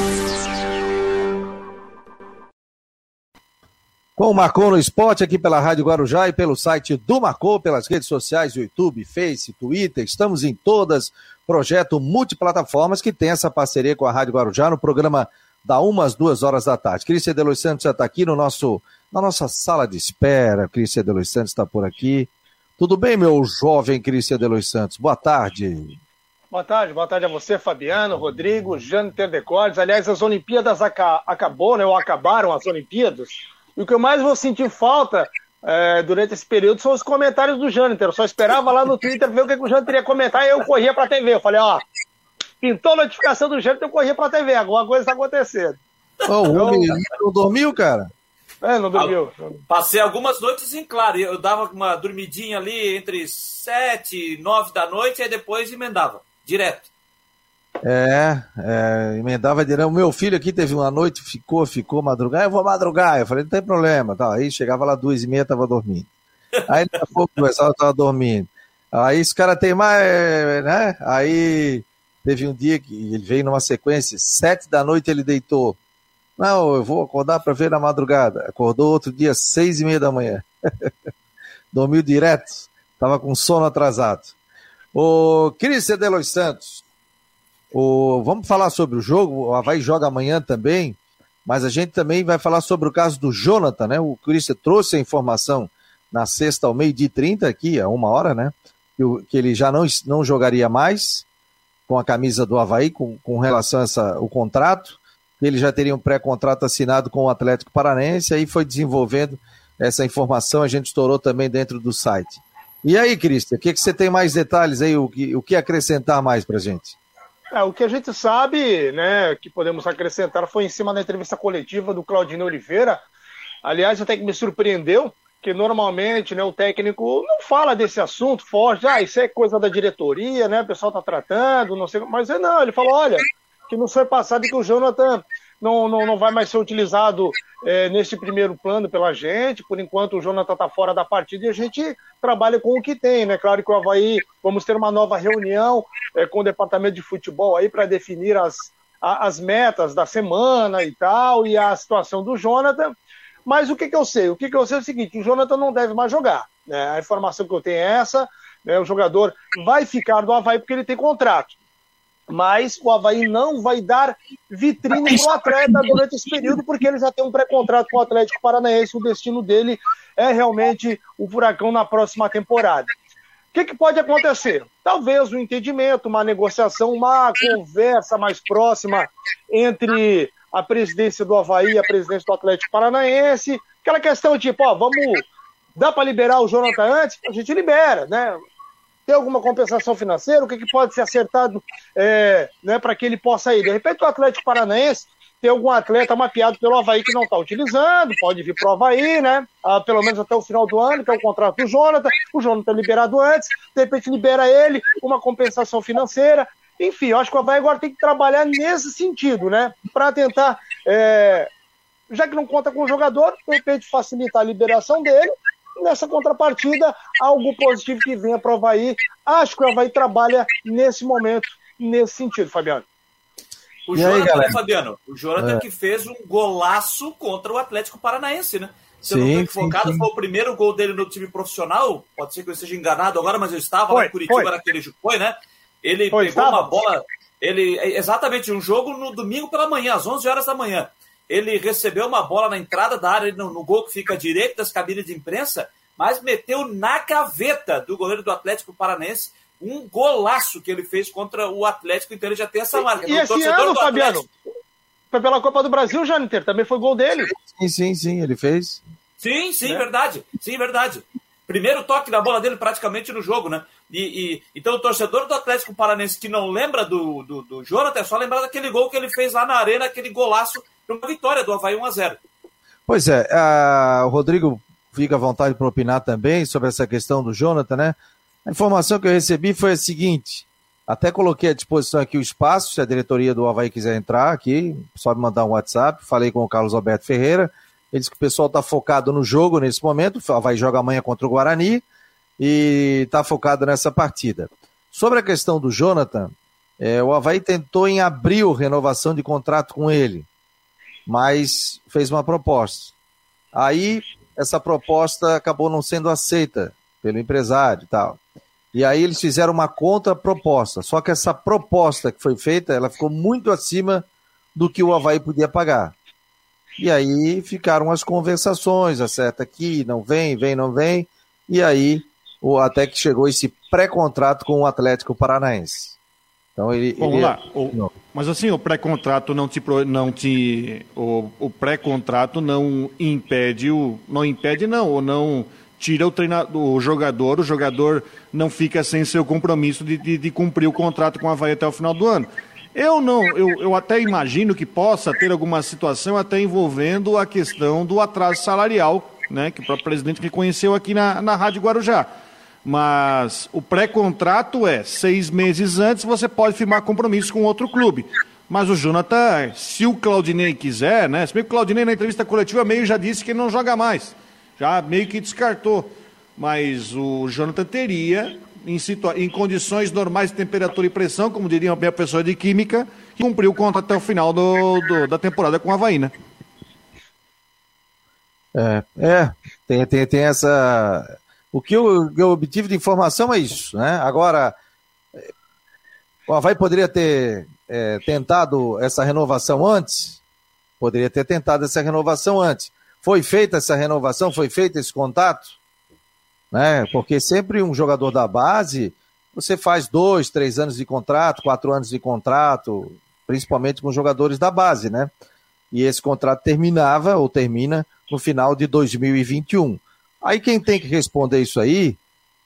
Speaker 1: Com o Marcou no Esporte, aqui pela Rádio Guarujá e pelo site do Marcou, pelas redes sociais, YouTube, Face, Twitter, estamos em todas, projeto multiplataformas que tem essa parceria com a Rádio Guarujá no programa da umas duas horas da tarde. Cristian Delois Santos já está aqui no nosso, na nossa sala de espera, Cristian Delois Santos está por aqui. Tudo bem, meu jovem Cristian Delois Santos? Boa tarde.
Speaker 10: Boa tarde, boa tarde a você, Fabiano, Rodrigo, Jâniter Decordes. Aliás, as Olimpíadas aca acabou, né, ou acabaram as Olimpíadas. E o que eu mais vou sentir falta é, durante esse período são os comentários do Jâniter. Eu só esperava lá no Twitter ver o que, que o Jâniter ia comentar e eu corria para a TV. Eu falei, ó, pintou a notificação do Jâniter, eu corria para a TV. Alguma coisa está acontecendo.
Speaker 1: Oh, o homem não dormiu, cara?
Speaker 10: É, não dormiu.
Speaker 3: Passei algumas noites em claro. Eu dava uma dormidinha ali entre sete e nove da noite e depois emendava, direto.
Speaker 1: É, é, emendava direto. O meu filho aqui teve uma noite, ficou, ficou madrugar, eu vou madrugar. Eu falei, não tem problema. Tá. Aí chegava lá duas e meia, tava dormindo. Aí daqui a pouco começava, tava dormindo. Aí esse cara tem mais, né? Aí teve um dia que ele veio numa sequência, sete da noite ele deitou. Não, eu vou acordar para ver na madrugada. Acordou outro dia, seis e meia da manhã. Dormiu direto, tava com sono atrasado. O Cris Delois Santos, o, vamos falar sobre o jogo. O Havaí joga amanhã também, mas a gente também vai falar sobre o caso do Jonathan, né? O Cristian trouxe a informação na sexta ao meio-dia 30 aqui, a uma hora, né? Que, que, ele já não, não jogaria mais com a camisa do Havaí com, com relação a essa, o contrato. Ele já teria um pré-contrato assinado com o Atlético Paranense, aí foi desenvolvendo essa informação, a gente estourou também dentro do site. E aí, Cristian, o que, que você tem mais detalhes aí, o que, o que acrescentar mais pra gente?
Speaker 10: É, o que a gente sabe, né, que podemos acrescentar foi em cima da entrevista coletiva do Claudinho Oliveira. Aliás, até que me surpreendeu, que normalmente né, o técnico não fala desse assunto forte, ah, isso é coisa da diretoria, né? O pessoal tá tratando, não sei, mas é não, ele falou, olha, que não foi passado que o Jonathan não, não, não vai mais ser utilizado é, nesse primeiro plano pela gente. Por enquanto, o Jonathan está fora da partida e a gente trabalha com o que tem, né? Claro que o Havaí, vamos ter uma nova reunião é, com o departamento de futebol aí para definir as, as metas da semana e tal, e a situação do Jonathan. Mas o que, que eu sei? O que, que eu sei é o seguinte: o Jonathan não deve mais jogar. Né? A informação que eu tenho é essa. Né? O jogador vai ficar do Havaí porque ele tem contrato mas o Havaí não vai dar vitrine para o atleta durante esse período, porque ele já tem um pré-contrato com o Atlético Paranaense, o destino dele é realmente o Furacão na próxima temporada. O que, que pode acontecer? Talvez um entendimento, uma negociação, uma conversa mais próxima entre a presidência do Havaí e a presidência do Atlético Paranaense, aquela questão tipo, ó, vamos, dá para liberar o Jonathan antes? A gente libera, né? Tem alguma compensação financeira? O que, que pode ser acertado é, né, para que ele possa ir? De repente, o Atlético Paranaense tem algum atleta mapeado pelo Havaí que não está utilizando, pode vir para o Havaí, né? Ah, pelo menos até o final do ano, que é o contrato do Jonathan. O Jonathan liberado antes, de repente libera ele, uma compensação financeira. Enfim, eu acho que o Havaí agora tem que trabalhar nesse sentido, né? Para tentar é, já que não conta com o jogador, de repente facilitar a liberação dele. Nessa contrapartida, algo positivo que venha para o Havaí. Acho que o Havaí trabalha nesse momento, nesse sentido, Fabiano.
Speaker 3: O
Speaker 1: E aí,
Speaker 3: Jonathan, né, Fabiano? O Jonathan
Speaker 1: É.
Speaker 3: que fez um golaço contra o Atlético Paranaense, né? Se eu não
Speaker 1: Sim,
Speaker 3: estou equivocado,
Speaker 1: sim, sim.
Speaker 3: foi o primeiro gol dele no time profissional. Pode ser que eu esteja enganado agora, mas eu estava lá
Speaker 10: Foi,
Speaker 3: em Curitiba
Speaker 10: foi.
Speaker 3: naquele jogo. Foi, né? Ele
Speaker 10: Foi,
Speaker 3: pegou
Speaker 10: estava.
Speaker 3: uma bola. Ele, é exatamente, um jogo no domingo pela manhã, às 11 horas da manhã. Ele recebeu uma bola na entrada da área, no, no gol que fica à direita das cabines de imprensa, mas meteu na gaveta do goleiro do Atlético Paranaense um golaço que ele fez contra o Atlético, então ele já tem essa marca.
Speaker 10: E
Speaker 3: No
Speaker 10: esse
Speaker 3: torcedor
Speaker 10: ano,
Speaker 3: do
Speaker 10: Fabiano,
Speaker 3: Atlético-
Speaker 10: foi pela Copa do Brasil, Jâniter, também foi gol dele.
Speaker 1: Sim, sim, sim, ele fez.
Speaker 3: Sim, sim,
Speaker 10: Né?
Speaker 3: verdade. Sim, verdade. Primeiro toque da bola dele praticamente no jogo, né? E, e- então o torcedor do Atlético Paranense que não lembra do, do, do Jonathan é só lembrar daquele gol que ele fez lá na arena, aquele golaço para uma vitória do Havaí 1x0.
Speaker 1: Pois é, o Rodrigo fica à vontade para opinar também sobre essa questão do Jonathan, né? A informação que eu recebi foi a seguinte: até coloquei à disposição aqui o espaço, se a diretoria do Havaí quiser entrar aqui, só me mandar um WhatsApp. Falei com o Carlos Alberto Ferreira. Ele disse que o pessoal está focado no jogo nesse momento. O Havaí joga amanhã contra o Guarani e está focado nessa partida. Sobre a questão do Jonathan, é, o Havaí tentou em abril renovação de contrato com ele, mas fez uma proposta. Aí essa proposta acabou não sendo aceita pelo empresário e tal. E aí eles fizeram uma contraproposta. Só que essa proposta que foi feita, ela ficou muito acima do que o Havaí podia pagar. E aí ficaram as conversações, acerta aqui, não vem, vem, não vem. E aí até que chegou esse pré-contrato com o Atlético Paranaense. Então ele.
Speaker 2: Vamos
Speaker 1: ele-
Speaker 2: lá. O- mas assim, o pré-contrato não te. Não te o, o pré-contrato não impede o. Não impede, não, ou não tira o treinador, o jogador, o jogador não fica sem seu compromisso de, de, de cumprir o contrato com a Havaí até o final do ano. Eu não, eu, eu até imagino que possa ter alguma situação até envolvendo a questão do atraso salarial, né? Que o próprio presidente reconheceu aqui na, na Rádio Guarujá. Mas o pré-contrato é seis meses antes você pode firmar compromisso com outro clube. Mas o Jonathan, se o Claudinei quiser, né? Se bem que o Claudinei na entrevista coletiva meio já disse que ele não joga mais. Já meio que descartou. Mas o Jonathan teria, em, situa- em condições normais de temperatura e pressão, como diria a minha pessoa de química, que cumpriu o contrato até o final do, do- da temporada com o Havaí, né?
Speaker 1: É, é tem, tem, tem essa. O que eu, eu obtive de informação é isso, né? Agora, o Havaí poderia ter eh, tentado essa renovação antes? Poderia ter tentado essa renovação antes. Foi feita essa renovação? Foi feito esse contato? Né? Porque sempre um jogador da base, você faz dois, três anos de contrato, quatro anos de contrato, principalmente com jogadores da base, né? E esse contrato terminava ou termina no final de 2021. Aí quem tem que responder isso aí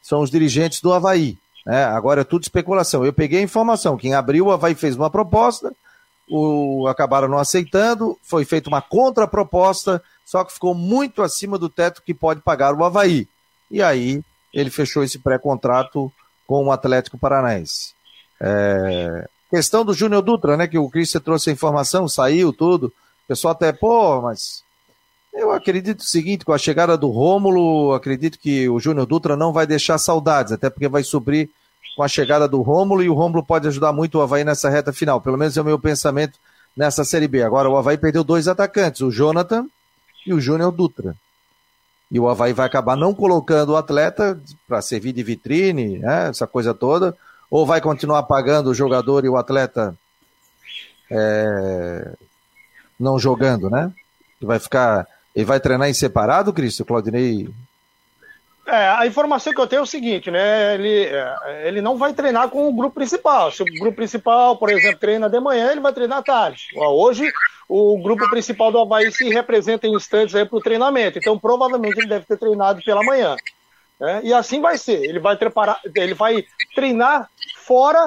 Speaker 1: são os dirigentes do Havaí. Né? Agora é tudo especulação. Eu peguei a informação que em abril o Havaí fez uma proposta, o, acabaram não aceitando, foi feita uma contraproposta, só que ficou muito acima do teto que pode pagar o Havaí. E aí ele fechou esse pré-contrato com o Atlético Paranaense. É, Questão do Júnior Dutra, né? Que o Christian trouxe a informação, saiu tudo. O pessoal até, pô, mas eu acredito o seguinte, com a chegada do Rômulo, acredito que o Júnior Dutra não vai deixar saudades, até porque vai suprir com a chegada do Rômulo e o Rômulo pode ajudar muito o Havaí nessa reta final. Pelo menos é o meu pensamento nessa Série B. Agora o Havaí perdeu dois atacantes, o Jonathan e o Júnior Dutra. E o Havaí vai acabar não colocando o atleta para servir de vitrine, né, essa coisa toda, ou vai continuar pagando o jogador e o atleta é, não jogando, né? Vai ficar. Ele vai treinar em separado, Cristo, Claudinei?
Speaker 10: É, a informação que eu tenho é o seguinte, né? Ele, é, ele não vai treinar com o grupo principal. Se o grupo principal, por exemplo, treina de manhã, ele vai treinar à tarde. Hoje, o grupo principal do Havaí se representa em instantes para o treinamento. Então, provavelmente, ele deve ter treinado pela manhã. né? E assim vai ser. Ele vai, preparar, ele vai treinar fora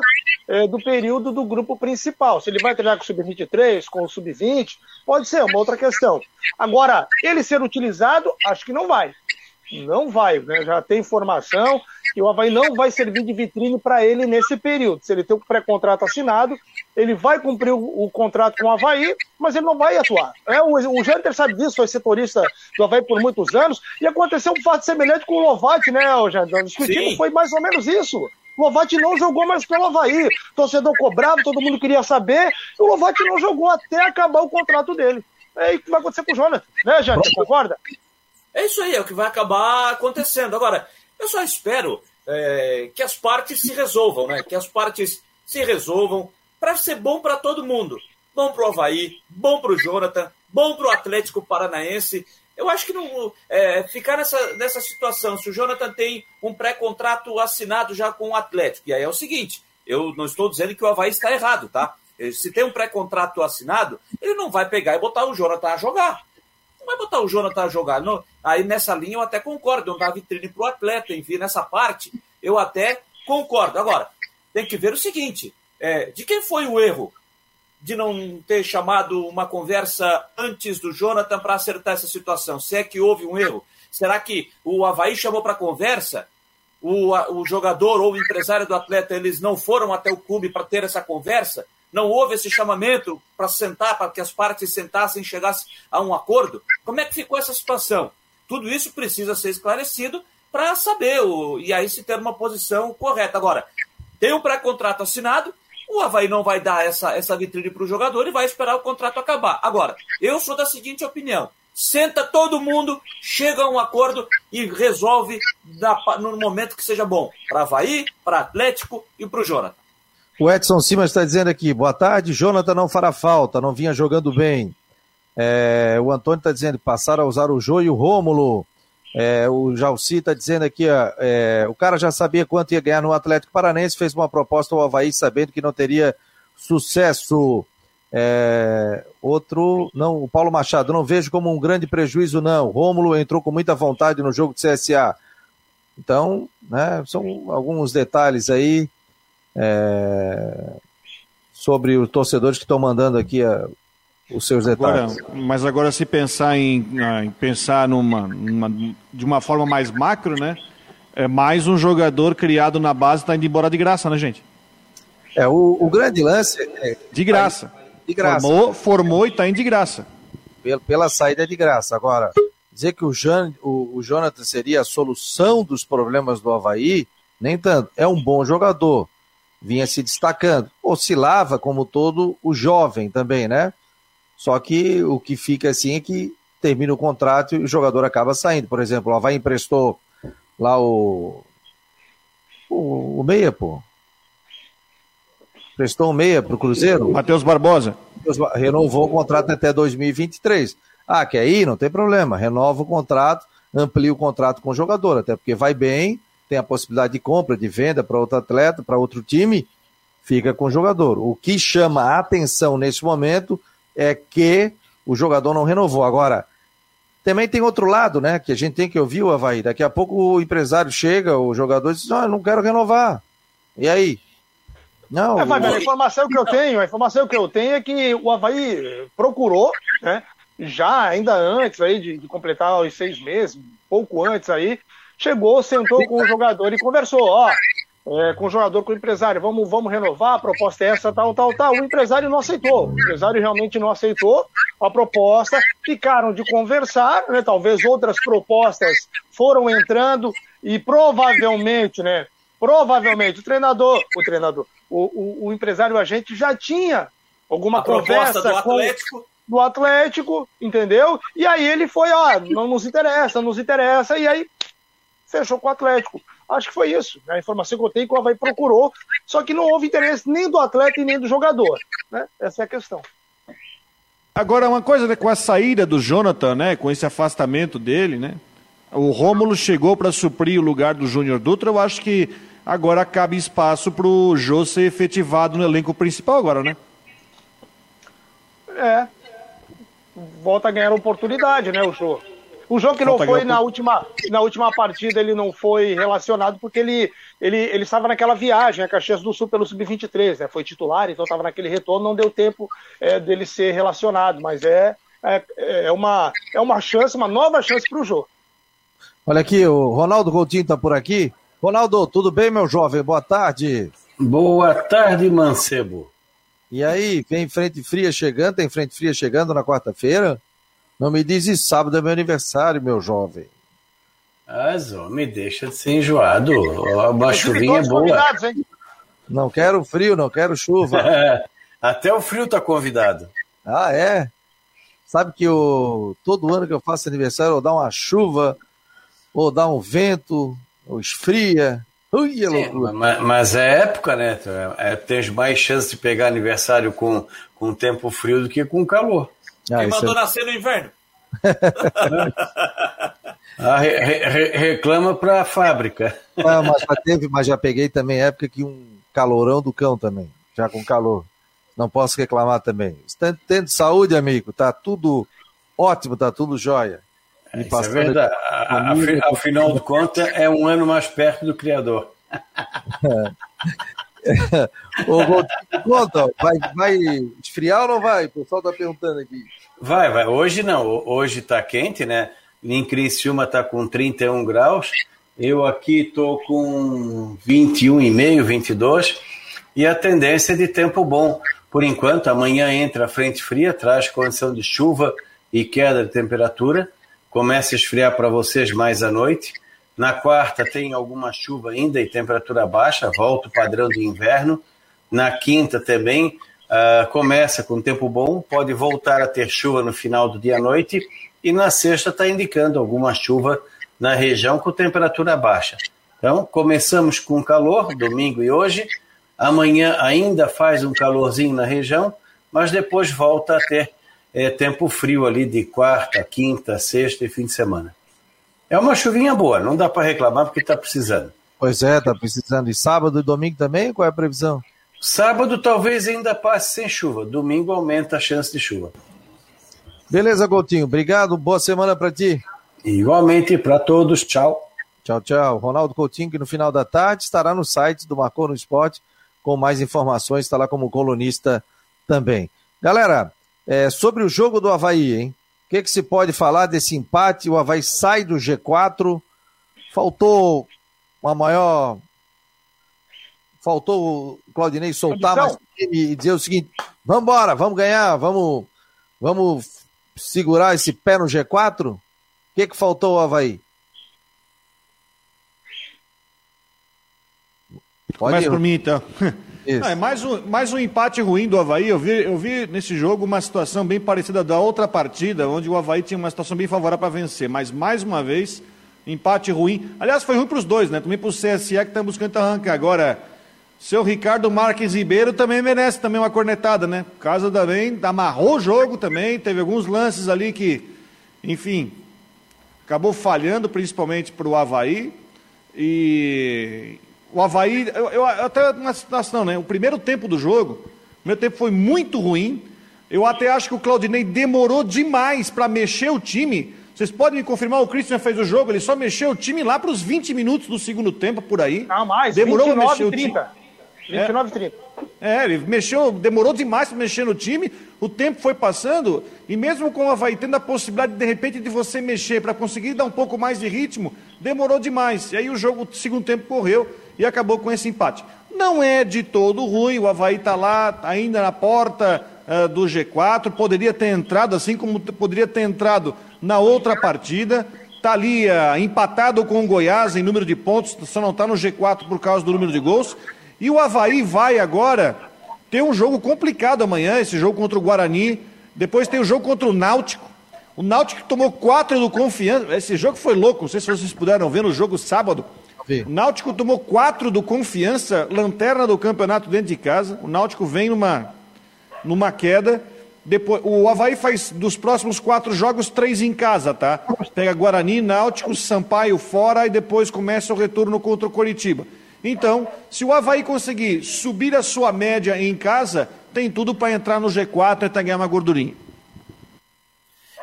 Speaker 10: é, do período do grupo principal. Se ele vai treinar com o sub-23, com o sub-20, pode ser uma outra questão. Agora, ele ser utilizado, acho que não vai. Não vai, né? Já tem informação que o Havaí não vai servir de vitrine para ele nesse período. Se ele tem o pré-contrato assinado, ele vai cumprir o, o, contrato com o Havaí, mas ele não vai atuar. É, o, o Janter sabe disso, foi setorista do Havaí por muitos anos, e aconteceu um fato semelhante com o Lovati, né, Janter? Discutindo foi mais ou menos isso. O Lovati não jogou mais pelo Havaí. O torcedor cobrava, todo mundo queria saber, e o Lovati não jogou até acabar o contrato dele. É isso que vai acontecer com o Jonathan, né, Janter? Concorda?
Speaker 3: É isso aí, é o que vai acabar acontecendo. Agora, eu só espero é, que as partes se resolvam, né? Que as partes se resolvam para ser bom para todo mundo. Bom para o Havaí, bom para o Jonathan, bom para o Atlético Paranaense. Eu acho que não é, ficar nessa, nessa situação, se o Jonathan tem um pré-contrato assinado já com o Atlético, e aí é o seguinte, eu não estou dizendo que o Havaí está errado, tá? Se tem um pré-contrato assinado, ele não vai pegar e botar o Jonathan a jogar vai botar o Jonathan a jogar. Não, aí nessa linha eu até concordo, não dá vitrine para o atleta, enfim, nessa parte eu até concordo. Agora, tem que ver o seguinte: é, de quem foi o erro de não ter chamado uma conversa antes do Jonathan para acertar essa situação? Se é que houve um erro, será que o Havaí chamou para conversa? O, o jogador ou o empresário do atleta, eles não foram até o clube para ter essa conversa? Não houve esse chamamento para sentar, para que as partes sentassem e chegassem a um acordo? Como é que ficou essa situação? Tudo isso precisa ser esclarecido para saber o, e aí se ter uma posição correta. Agora, tem um pré-contrato assinado, o Havaí não vai dar essa, essa vitrine para o jogador e vai esperar o contrato acabar. Agora, eu sou da seguinte opinião: senta todo mundo, chega a um acordo e resolve no momento que seja bom para Havaí, para Atlético e para o Jonathan.
Speaker 1: O Edson Simas está dizendo aqui, boa tarde, Jonathan não fará falta, não vinha jogando bem. É, o Antônio está dizendo, passaram a usar o Jô e o Rômulo. É, o Jalci está dizendo aqui, ó, é, o cara já sabia quanto ia ganhar no Atlético Paranense, fez uma proposta ao Havaí sabendo que não teria sucesso. É, outro, não, o Paulo Machado, não vejo como um grande prejuízo, não. Rômulo entrou com muita vontade no jogo de CSA. Então, né, são alguns detalhes aí é, sobre os torcedores que estão mandando aqui a, os seus detalhes.
Speaker 2: Agora, mas agora se pensar em, em pensar numa, numa, de uma forma mais macro, né? É mais um jogador criado na base está indo embora de graça, né, gente?
Speaker 1: É, o, o grande lance é...
Speaker 2: De graça.
Speaker 1: De graça.
Speaker 2: Formou, formou e está indo de graça.
Speaker 1: Pela, pela saída de graça. Agora, dizer que o, Jan, o, o Jonathan seria a solução dos problemas do Havaí, nem tanto. É um bom jogador vinha se destacando. Oscilava como todo o jovem também, né? Só que o que fica assim é que termina o contrato e o jogador acaba saindo. Por exemplo, o Havaí emprestou lá o. O, o Meia, pô. Prestou um meia para o Cruzeiro.
Speaker 2: Matheus Barbosa.
Speaker 1: Renovou o contrato até 2023. Ah, quer ir? Não tem problema. Renova o contrato, amplia o contrato com o jogador, até porque vai bem, tem a possibilidade de compra, de venda para outro atleta, para outro time, fica com o jogador. O que chama a atenção nesse momento é que o jogador não renovou. Agora, também tem outro lado, né? Que a gente tem que ouvir o Havaí. Daqui a pouco o empresário chega, o jogador diz: Não, eu não quero renovar. E aí?
Speaker 10: Não. É, mas a informação que eu tenho, a informação que eu tenho é que o Havaí procurou, né? Já ainda antes aí de, de completar os seis meses, pouco antes aí, chegou, sentou com o jogador e conversou, ó, é, com o jogador, com o empresário, vamos, vamos renovar, a proposta é essa, tal, tal, tal. O empresário não aceitou, o empresário realmente não aceitou a proposta, ficaram de conversar, né, talvez outras propostas foram entrando e provavelmente, né, provavelmente o treinador, o treinador, o, o, o empresário, o agente já tinha alguma a conversa do Atlético. Com, do Atlético, entendeu? E aí ele foi, ó, não nos interessa, não nos interessa, e aí fechou com o Atlético. Acho que foi isso. Né? A informação que eu tenho é que o Havaí procurou, só que não houve interesse nem do atleta e nem do jogador. Né? Essa é a questão.
Speaker 2: Agora, uma coisa, né, com a saída do Jonathan, né, com esse afastamento dele, né, o Rômulo chegou para suprir o lugar do Júnior Dutra, eu acho que agora cabe espaço para o Jô ser efetivado no elenco principal agora, né?
Speaker 10: É. Volta a ganhar oportunidade, né, o Jô. O jogo que não foi na última, na última partida, ele não foi relacionado porque ele, ele, ele estava naquela viagem a Caxias do Sul pelo Sub-23, né? Foi titular, então estava naquele retorno, não deu tempo é, dele ser relacionado, mas é, é, é, uma, é uma chance, uma nova chance para o jogo.
Speaker 1: Olha aqui, o Ronaldo Coutinho está por aqui. Ronaldo, tudo bem, meu jovem? Boa tarde.
Speaker 11: Boa tarde, Mancebo.
Speaker 1: E aí, vem frente fria chegando? Tem frente fria chegando na quarta-feira? Não me diz isso, sábado é meu aniversário, meu jovem.
Speaker 11: Mas, ó, me deixa de ser enjoado. Uma chuvinha boa.
Speaker 1: Não quero frio, não quero chuva.
Speaker 11: Até o frio tá convidado.
Speaker 1: Ah, é? Sabe que eu, todo ano que eu faço aniversário, eu dá uma chuva, ou dá um vento, ou esfria. Ui, é loucura.
Speaker 11: mas, mas, é época, né? É, tem mais chance de pegar aniversário com, com tempo frio do que com calor.
Speaker 3: Ah, Quem mandou é... nascer no inverno?
Speaker 11: ah, re, re, reclama para a fábrica.
Speaker 1: Ah, mas, já teve, mas já peguei também época que um calorão do cão também, já com calor. Não posso reclamar também. Tendo saúde, amigo, tá tudo ótimo, tá tudo jóia.
Speaker 11: É, isso é verdade. Ao final de contas, é um ano mais perto do Criador.
Speaker 1: Ô, conta, vai, vai esfriar ou não vai? O pessoal está perguntando aqui.
Speaker 11: Vai, vai. Hoje não. Hoje está quente, né? Em Criciúma está com 31 graus. Eu aqui estou com 21,5, 22. E a tendência é de tempo bom. Por enquanto, amanhã entra a frente fria, traz condição de chuva e queda de temperatura. Começa a esfriar para vocês mais à noite. Na quarta tem alguma chuva ainda e temperatura baixa, volta o padrão de inverno. Na quinta também uh, começa com tempo bom, pode voltar a ter chuva no final do dia à noite. E na sexta está indicando alguma chuva na região com temperatura baixa. Então, começamos com calor, domingo e hoje. Amanhã ainda faz um calorzinho na região, mas depois volta a ter é, tempo frio ali de quarta, quinta, sexta e fim de semana. É uma chuvinha boa, não dá para reclamar porque está precisando.
Speaker 1: Pois é, está precisando. E sábado e domingo também? Qual é a previsão?
Speaker 11: Sábado talvez ainda passe sem chuva. Domingo aumenta a chance de chuva.
Speaker 1: Beleza, Coutinho. Obrigado. Boa semana para ti.
Speaker 11: Igualmente para todos. Tchau.
Speaker 1: Tchau, tchau. Ronaldo Coutinho, que no final da tarde estará no site do Marcou no Esporte com mais informações. Está lá como colunista também. Galera, é, sobre o jogo do Havaí, hein? O que, que se pode falar desse empate? O Havaí sai do G4. Faltou uma maior. Faltou o Claudinei soltar mais e dizer o seguinte: vamos embora, vamos ganhar, vamos, vamos segurar esse pé no G4? O que, que faltou ao Havaí?
Speaker 2: Pode Começa por mim então. Ah, é mais um, mais um empate ruim do Havaí. Eu vi, eu vi nesse jogo uma situação bem parecida da outra partida, onde o Havaí tinha uma situação bem favorável para vencer. Mas, mais uma vez, empate ruim. Aliás, foi ruim para os dois, né? Também para o CSE que está buscando arrancar. Agora, seu Ricardo Marques Ribeiro também merece também uma cornetada, né? Casa também amarrou o jogo também. Teve alguns lances ali que, enfim, acabou falhando, principalmente para o Havaí. E, o Havaí, eu, eu até na situação, né? O primeiro tempo do jogo, o meu tempo foi muito ruim. Eu até acho que o Claudinei demorou demais para mexer o time. Vocês podem me confirmar, o Christian fez o jogo, ele só mexeu o time lá para os 20 minutos do segundo tempo, por aí.
Speaker 10: Não, mais, demorou 29 mexer 30. o time. 29
Speaker 2: e 30. É, ele mexeu, demorou demais para mexer no time, o tempo foi passando, e mesmo com o Havaí tendo a possibilidade, de repente, de você mexer para conseguir dar um pouco mais de ritmo, demorou demais. E aí o jogo, o segundo tempo correu, e acabou com esse empate. Não é de todo ruim, o Havaí está lá ainda na porta uh, do G4, poderia ter entrado, assim como poderia ter entrado na outra partida. Está ali uh, empatado com o Goiás em número de pontos, só não está no G4 por causa do número de gols. E o Havaí vai agora ter um jogo complicado amanhã, esse jogo contra o Guarani. Depois tem o jogo contra o Náutico. O Náutico tomou quatro do confiança. Esse jogo foi louco, não sei se vocês puderam ver no jogo sábado. O Náutico tomou quatro do Confiança, lanterna do campeonato dentro de casa. O Náutico vem numa, numa queda. Depois, o Havaí faz dos próximos quatro jogos, três em casa, tá? Pega Guarani, Náutico, Sampaio fora e depois começa o retorno contra o Coritiba. Então, se o Havaí conseguir subir a sua média em casa, tem tudo para entrar no G4 e até ganhar uma gordurinha.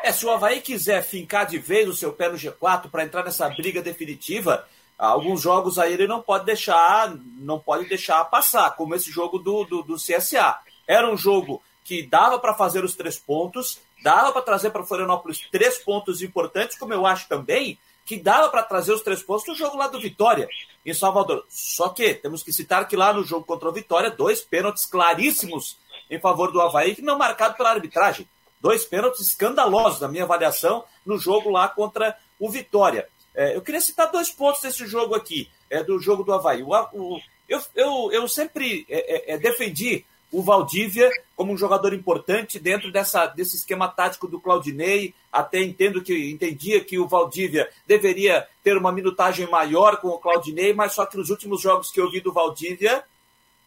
Speaker 3: É, se o Havaí quiser fincar de vez o seu pé no G4 para entrar nessa briga definitiva, alguns jogos aí ele não pode deixar, não pode deixar passar, como esse jogo do, do, do CSA. Era um jogo que dava para fazer os três pontos, dava para trazer para Florianópolis três pontos importantes, como eu acho também que dava para trazer os três pontos no jogo lá do Vitória, em Salvador. Só que temos que citar que lá no jogo contra o Vitória, dois pênaltis claríssimos em favor do Havaí, que não marcado pela arbitragem. Dois pênaltis escandalosos, na minha avaliação, no jogo lá contra o Vitória. É, eu queria citar dois pontos desse jogo aqui, é, do jogo do Havaí. O, o, eu, eu, eu sempre é, é, é defendi o Valdívia como um jogador importante dentro dessa, desse esquema tático do Claudinei. Até entendo que entendia que o Valdívia deveria ter uma minutagem maior com o Claudinei, mas só que nos últimos jogos que eu vi do Valdívia,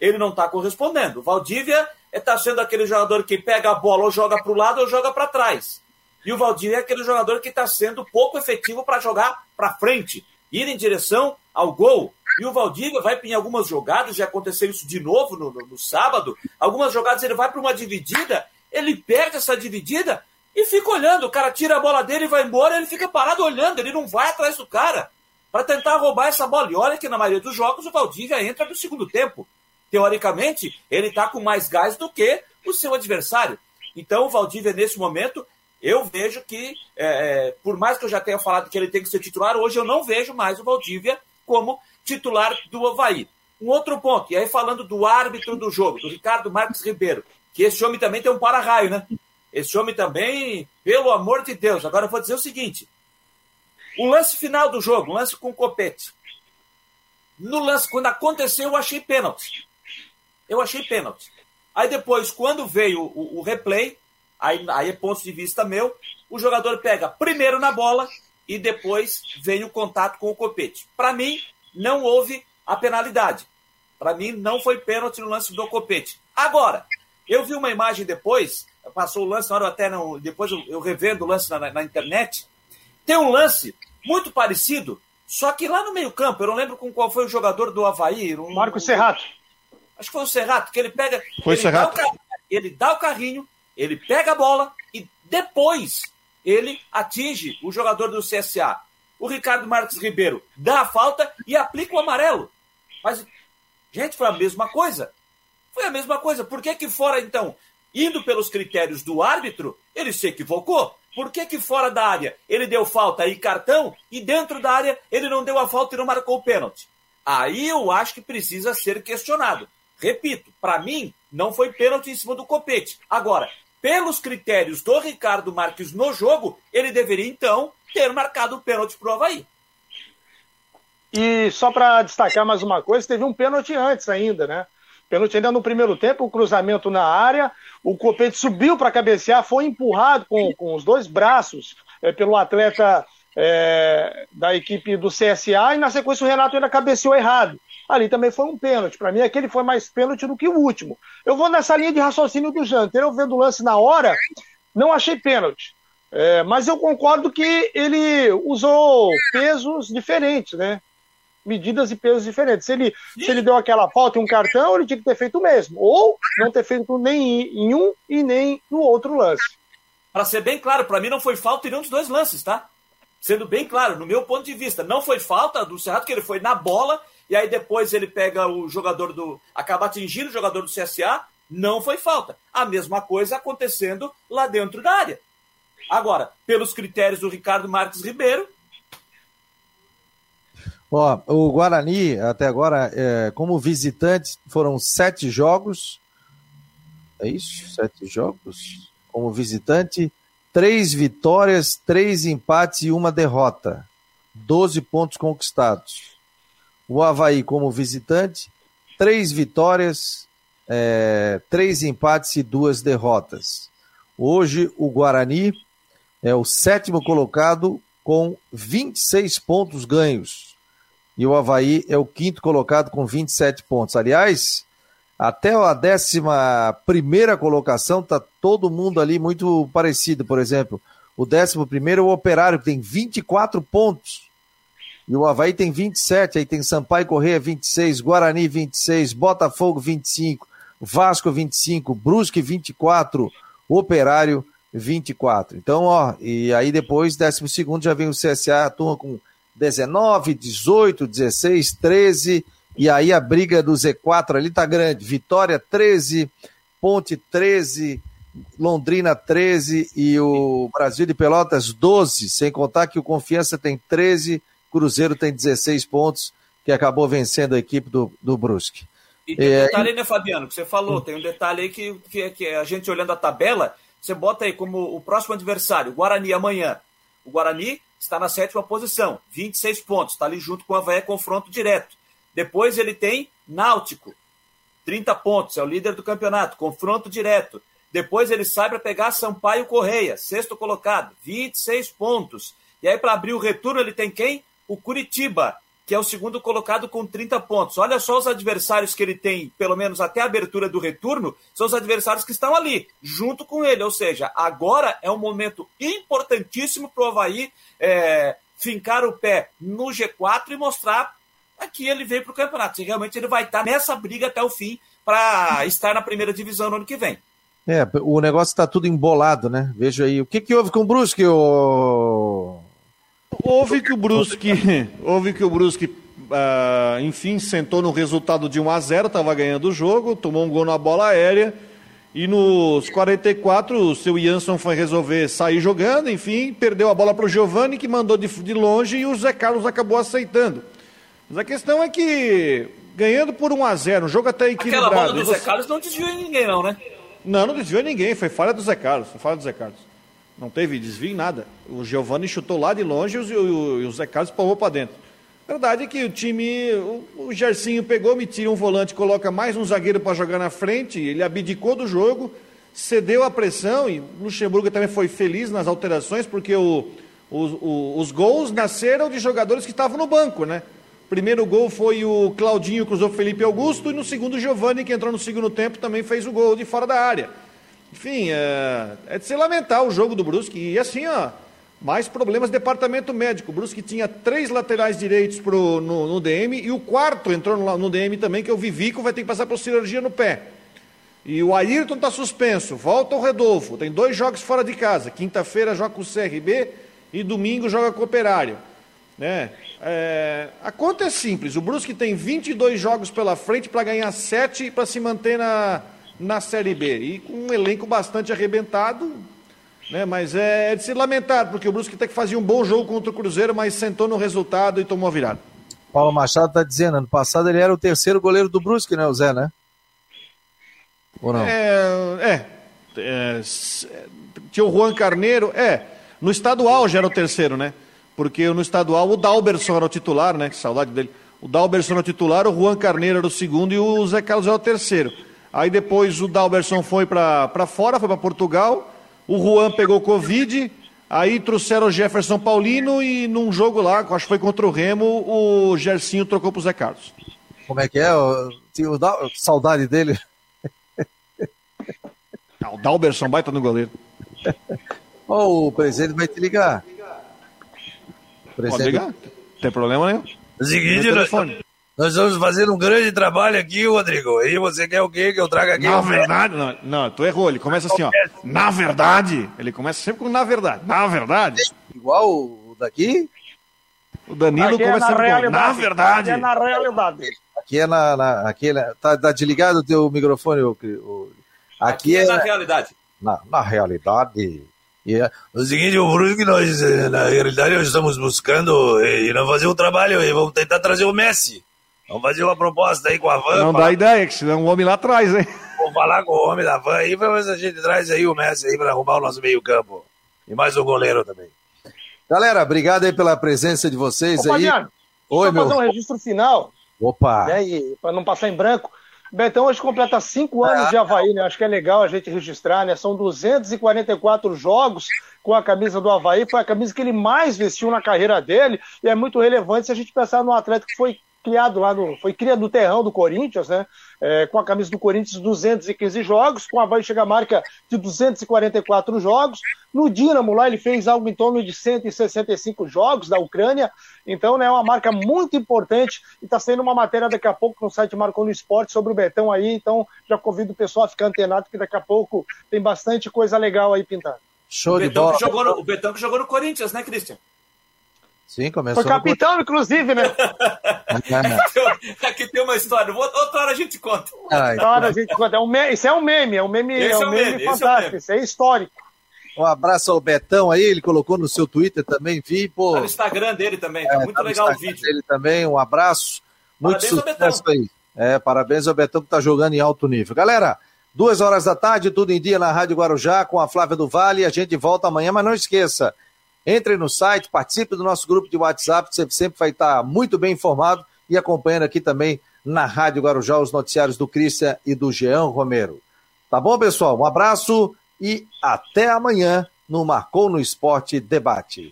Speaker 3: ele não está correspondendo. O Valdívia está sendo aquele jogador que pega a bola ou joga para o lado ou joga para trás. E o Valdívia é aquele jogador que está sendo pouco efetivo para jogar para frente, ir em direção ao gol. E o Valdívia vai em algumas jogadas, já aconteceu isso de novo no, no, no sábado. Algumas jogadas ele vai para uma dividida, ele perde essa dividida e fica olhando. O cara tira a bola dele e vai embora, ele fica parado olhando, ele não vai atrás do cara para tentar roubar essa bola. E olha que na maioria dos jogos o Valdívia entra no segundo tempo. Teoricamente, ele está com mais gás do que o seu adversário. Então, o Valdívia, nesse momento, eu vejo que, é, por mais que eu já tenha falado que ele tem que ser titular, hoje eu não vejo mais o Valdívia como titular do Havaí. Um outro ponto, e aí falando do árbitro do jogo, do Ricardo Marques Ribeiro, que esse homem também tem um para-raio, né? Esse homem também, pelo amor de Deus. Agora eu vou dizer o seguinte: o lance final do jogo, lance com Copete. No lance, quando aconteceu, eu achei pênalti. Eu achei pênalti. Aí depois, quando veio o, o replay, aí, aí é ponto de vista meu, o jogador pega primeiro na bola e depois vem o contato com o Copete. Para mim, não houve a penalidade. Para mim, não foi pênalti no lance do Copete. Agora, eu vi uma imagem depois, passou o lance, na hora até não, depois eu, eu revendo o lance na, na, internet. Tem um lance muito parecido, só que lá no meio-campo, eu não lembro com qual foi o jogador do Havaí. Um,
Speaker 10: Marco Serrato.
Speaker 3: Acho que foi o Serrato, que ele pega.
Speaker 2: Foi
Speaker 3: ele
Speaker 2: Serrato.
Speaker 3: Dá o, ele dá o carrinho, ele pega a bola e depois ele atinge o jogador do CSA o Ricardo Marques Ribeiro dá a falta e aplica o amarelo. Mas, gente, foi a mesma coisa. Foi a mesma coisa. Por que que fora, então, indo pelos critérios do árbitro, ele se equivocou? Por que que fora da área ele deu falta e cartão e dentro da área ele não deu a falta e não marcou o pênalti? Aí eu acho que precisa ser questionado. Repito, para mim, não foi pênalti em cima do copete. Agora, pelos critérios do Ricardo Marques no jogo, ele deveria então ter marcado o pênalti pro Havaí.
Speaker 10: E só para destacar mais uma coisa, teve um pênalti antes ainda, né? Pênalti ainda no primeiro tempo, o cruzamento na área, o Copete subiu para cabecear, foi empurrado com, com os dois braços é, pelo atleta é, da equipe do CSA e na sequência o Renato ainda cabeceou errado. Ali também foi um pênalti. Para mim, aquele foi mais pênalti do que o último. Eu vou nessa linha de raciocínio do Janter. Eu vendo o lance na hora, não achei pênalti. É, mas eu concordo que ele usou pesos diferentes, né? Medidas e pesos diferentes. Se ele, se ele deu aquela falta e um cartão, ele tinha que ter feito o mesmo. Ou não ter feito nem em um e nem no outro lance.
Speaker 3: Para ser bem claro, para mim não foi falta em nenhum dos dois lances, tá? Sendo bem claro, no meu ponto de vista, não foi falta do Cerrado, que ele foi na bola e aí depois ele pega o jogador do. acaba atingindo o jogador do CSA, não foi falta. A mesma coisa acontecendo lá dentro da área. Agora, pelos critérios do Ricardo Marques Ribeiro.
Speaker 1: Ó, o Guarani, até agora, é, como visitante, foram sete jogos. É isso? Sete jogos? Como visitante, três vitórias, três empates e uma derrota. Doze pontos conquistados. O Havaí, como visitante, três vitórias, é, três empates e duas derrotas. Hoje, o Guarani é o sétimo colocado com 26 pontos ganhos. E o Havaí é o quinto colocado com 27 pontos. Aliás, até a décima primeira colocação tá todo mundo ali muito parecido. Por exemplo, o décimo primeiro é o Operário, que tem 24 pontos. E o Havaí tem 27, aí tem Sampaio Correia 26, Guarani 26, Botafogo 25, Vasco 25, Brusque 24, Operário 24. Então, ó, e aí depois, 12 segundo, já vem o CSA, a turma com 19, 18, 16, 13, e aí a briga do Z4 ali tá grande. Vitória 13, Ponte 13, Londrina 13 e o Brasil de Pelotas 12, sem contar que o Confiança tem 13, Cruzeiro tem 16 pontos, que acabou vencendo a equipe do, do Brusque.
Speaker 3: E tem um detalhe aí, né, Fabiano, que você falou, tem um detalhe aí que, que, que a gente olhando a tabela, você bota aí como o próximo adversário, o Guarani amanhã. O Guarani está na sétima posição, 26 pontos, está ali junto com o Havaí, confronto direto. Depois ele tem Náutico, 30 pontos, é o líder do campeonato, confronto direto. Depois ele sai para pegar Sampaio Correia, sexto colocado, 26 pontos. E aí, para abrir o retorno, ele tem quem? O Curitiba, que é o segundo colocado com 30 pontos. Olha só os adversários que ele tem, pelo menos até a abertura do retorno, são os adversários que estão ali, junto com ele. Ou seja, agora é um momento importantíssimo para o Havaí é, fincar o pé no G4 e mostrar que ele veio para o campeonato. Se realmente ele vai estar nessa briga até o fim para estar na primeira divisão no ano que vem.
Speaker 1: É, o negócio está tudo embolado, né? Veja aí. O que, que houve com o Brusque, o...
Speaker 2: Houve que o Brusque, houve que o Brusque, uh, enfim, sentou no resultado de 1 a 0 estava ganhando o jogo, tomou um gol na bola aérea, e nos 44 o seu Jansson foi resolver sair jogando, enfim, perdeu a bola para o Giovani, que mandou de, de longe, e o Zé Carlos acabou aceitando. Mas a questão é que, ganhando por 1 a 0 um jogo até equilibrado...
Speaker 3: Aquela bola do. Zé Carlos não desviou em ninguém não, né?
Speaker 2: Não, não desviou ninguém, foi falha do Zé Carlos, foi falha do Zé Carlos. Não teve desvio em nada. O Giovani chutou lá de longe e o, e o Zé Carlos palmou para dentro. Verdade é que o time, o, o Gercinho pegou, me tira um volante, coloca mais um zagueiro para jogar na frente, ele abdicou do jogo, cedeu a pressão e o Luxemburgo também foi feliz nas alterações, porque o, o, os gols nasceram de jogadores que estavam no banco, né? Primeiro gol foi o Claudinho, cruzou Felipe Augusto, e no segundo o Giovani, que entrou no segundo tempo, também fez o gol de fora da área. Enfim, é, é de se lamentar o jogo do Brusque. E assim, ó, mais problemas departamento médico. O Brusque tinha três laterais direitos pro, no, no DM e o quarto entrou no, no, DM também, que é o Vivico, vai ter que passar por cirurgia no pé. E o Ayrton está suspenso, volta o Redolfo, tem dois jogos fora de casa. Quinta-feira joga com o CRB e domingo joga com o Operário. Né? É, a conta é simples, o Brusque tem 22 jogos pela frente para ganhar 7 e para se manter na, na Série B. E com um elenco bastante arrebentado, né? mas é, é de se lamentar, porque o Brusque tem que fazer um bom jogo contra o Cruzeiro, mas sentou no resultado e tomou a virada.
Speaker 1: Paulo Machado está dizendo, ano passado ele era o terceiro goleiro do Brusque, né, o Zé, né? Ou não?
Speaker 2: É, é, é, tinha o Juan Carneiro, é, no estadual já era o terceiro, né? Porque no estadual o Dalberson era o titular, né? Que saudade dele. O Dalberson era o titular, o Juan Carneiro era o segundo e o Zé Carlos era o terceiro. Aí depois o Dalberson foi para fora, foi para Portugal. O Juan pegou Covid. Aí trouxeram o Jefferson Paulino e num jogo lá, acho que foi contra o Remo, o Gercinho trocou pro Zé Carlos.
Speaker 1: Como é que é? O, o, o saudade dele.
Speaker 2: Ah, o Dalberson baita no goleiro.
Speaker 1: oh, o presidente vai te ligar.
Speaker 2: Pode ligar? Não tem problema nenhum.
Speaker 12: É o seguinte, nós, nós estamos fazendo um grande trabalho aqui, Rodrigo. E você quer o quê que eu traga aqui?
Speaker 2: Na verdade, não, não, tu errou. Ele começa assim, ó. Na verdade. Ele começa sempre com na verdade. Na verdade.
Speaker 1: Igual o daqui?
Speaker 2: O Danilo
Speaker 10: Aqui é
Speaker 2: começa
Speaker 10: na
Speaker 2: sempre com na
Speaker 10: realidade.
Speaker 2: verdade.
Speaker 10: Aqui é na realidade.
Speaker 1: Aqui é na. na- aqui é na- tá, tá desligado o teu microfone, o, o- aqui, é,
Speaker 3: na realidade.
Speaker 1: na, na realidade. E é-
Speaker 12: O seguinte, o Brusque, nós, eh, na realidade, nós estamos buscando eh, e não fazer o trabalho e vamos tentar trazer o Messi. Vamos fazer uma proposta aí com a Van.
Speaker 2: Não
Speaker 12: falar-
Speaker 2: dá ideia, que senão o homem lá atrás, hein?
Speaker 12: Vou falar com o homem da Van aí, pra ver se a gente traz aí o Messi aí pra arrumar o nosso meio campo. E mais um goleiro também.
Speaker 1: Galera, obrigado aí pela presença de vocês
Speaker 10: Ô,
Speaker 1: aí.
Speaker 10: Fabiano,
Speaker 1: Oi, meu.
Speaker 10: fazer um registro final,
Speaker 1: Opa!
Speaker 10: né, para não passar em branco. Betão hoje completa cinco anos de Havaí, né? Acho que é legal a gente registrar, né? São 244 jogos com a camisa do Havaí. Foi a camisa que ele mais vestiu na carreira dele e é muito relevante se a gente pensar no atleta que foi criado lá no. Foi cria do terrão do Corinthians, né? É, com a camisa do Corinthians, 215 jogos. Com a Havaí chega a marca de 244 jogos. No Dinamo, lá, ele fez algo em torno de 165 jogos da Ucrânia. Então, né, é uma marca muito importante. E está sendo uma matéria daqui a pouco no site Marcou no Esporte sobre o Betão aí. Então, já convido o pessoal a ficar antenado, que daqui a pouco tem bastante coisa legal aí pintando.
Speaker 1: Show
Speaker 3: O
Speaker 1: de
Speaker 3: Betão,
Speaker 1: bola.
Speaker 3: que jogou no, o Betão que jogou no Corinthians, né, Christian?
Speaker 1: Sim, começou.
Speaker 10: Foi capitão, inclusive, né?
Speaker 3: Aqui tem uma história. Outra hora a gente conta.
Speaker 10: Outra hora a gente conta. É um meme, isso é um meme, é um meme,
Speaker 3: Esse
Speaker 10: é um
Speaker 3: é um
Speaker 10: meme,
Speaker 3: meme, esse é um
Speaker 10: fantástico.
Speaker 3: meme.
Speaker 10: Isso é histórico.
Speaker 1: Um abraço ao Betão aí, ele colocou no seu Twitter também, vi, pô.
Speaker 3: Tá no Instagram dele também, tá
Speaker 1: É,
Speaker 3: muito
Speaker 1: tá no
Speaker 3: legal o vídeo.
Speaker 1: Dele também, um abraço. Muito
Speaker 3: Parabéns ao
Speaker 1: sucesso aí. É, parabéns ao Betão que tá jogando em alto nível. Galera, duas horas da tarde, tudo em dia na Rádio Guarujá com a Flávia do Vale. A gente volta amanhã, mas não esqueça. Entre no site, participe do nosso grupo de WhatsApp, você sempre vai estar muito bem informado e acompanhando aqui também na Rádio Guarujá os noticiários do Cristian e do Jean Romero. Tá bom, pessoal? Um abraço e até amanhã no Marcou no Esporte Debate.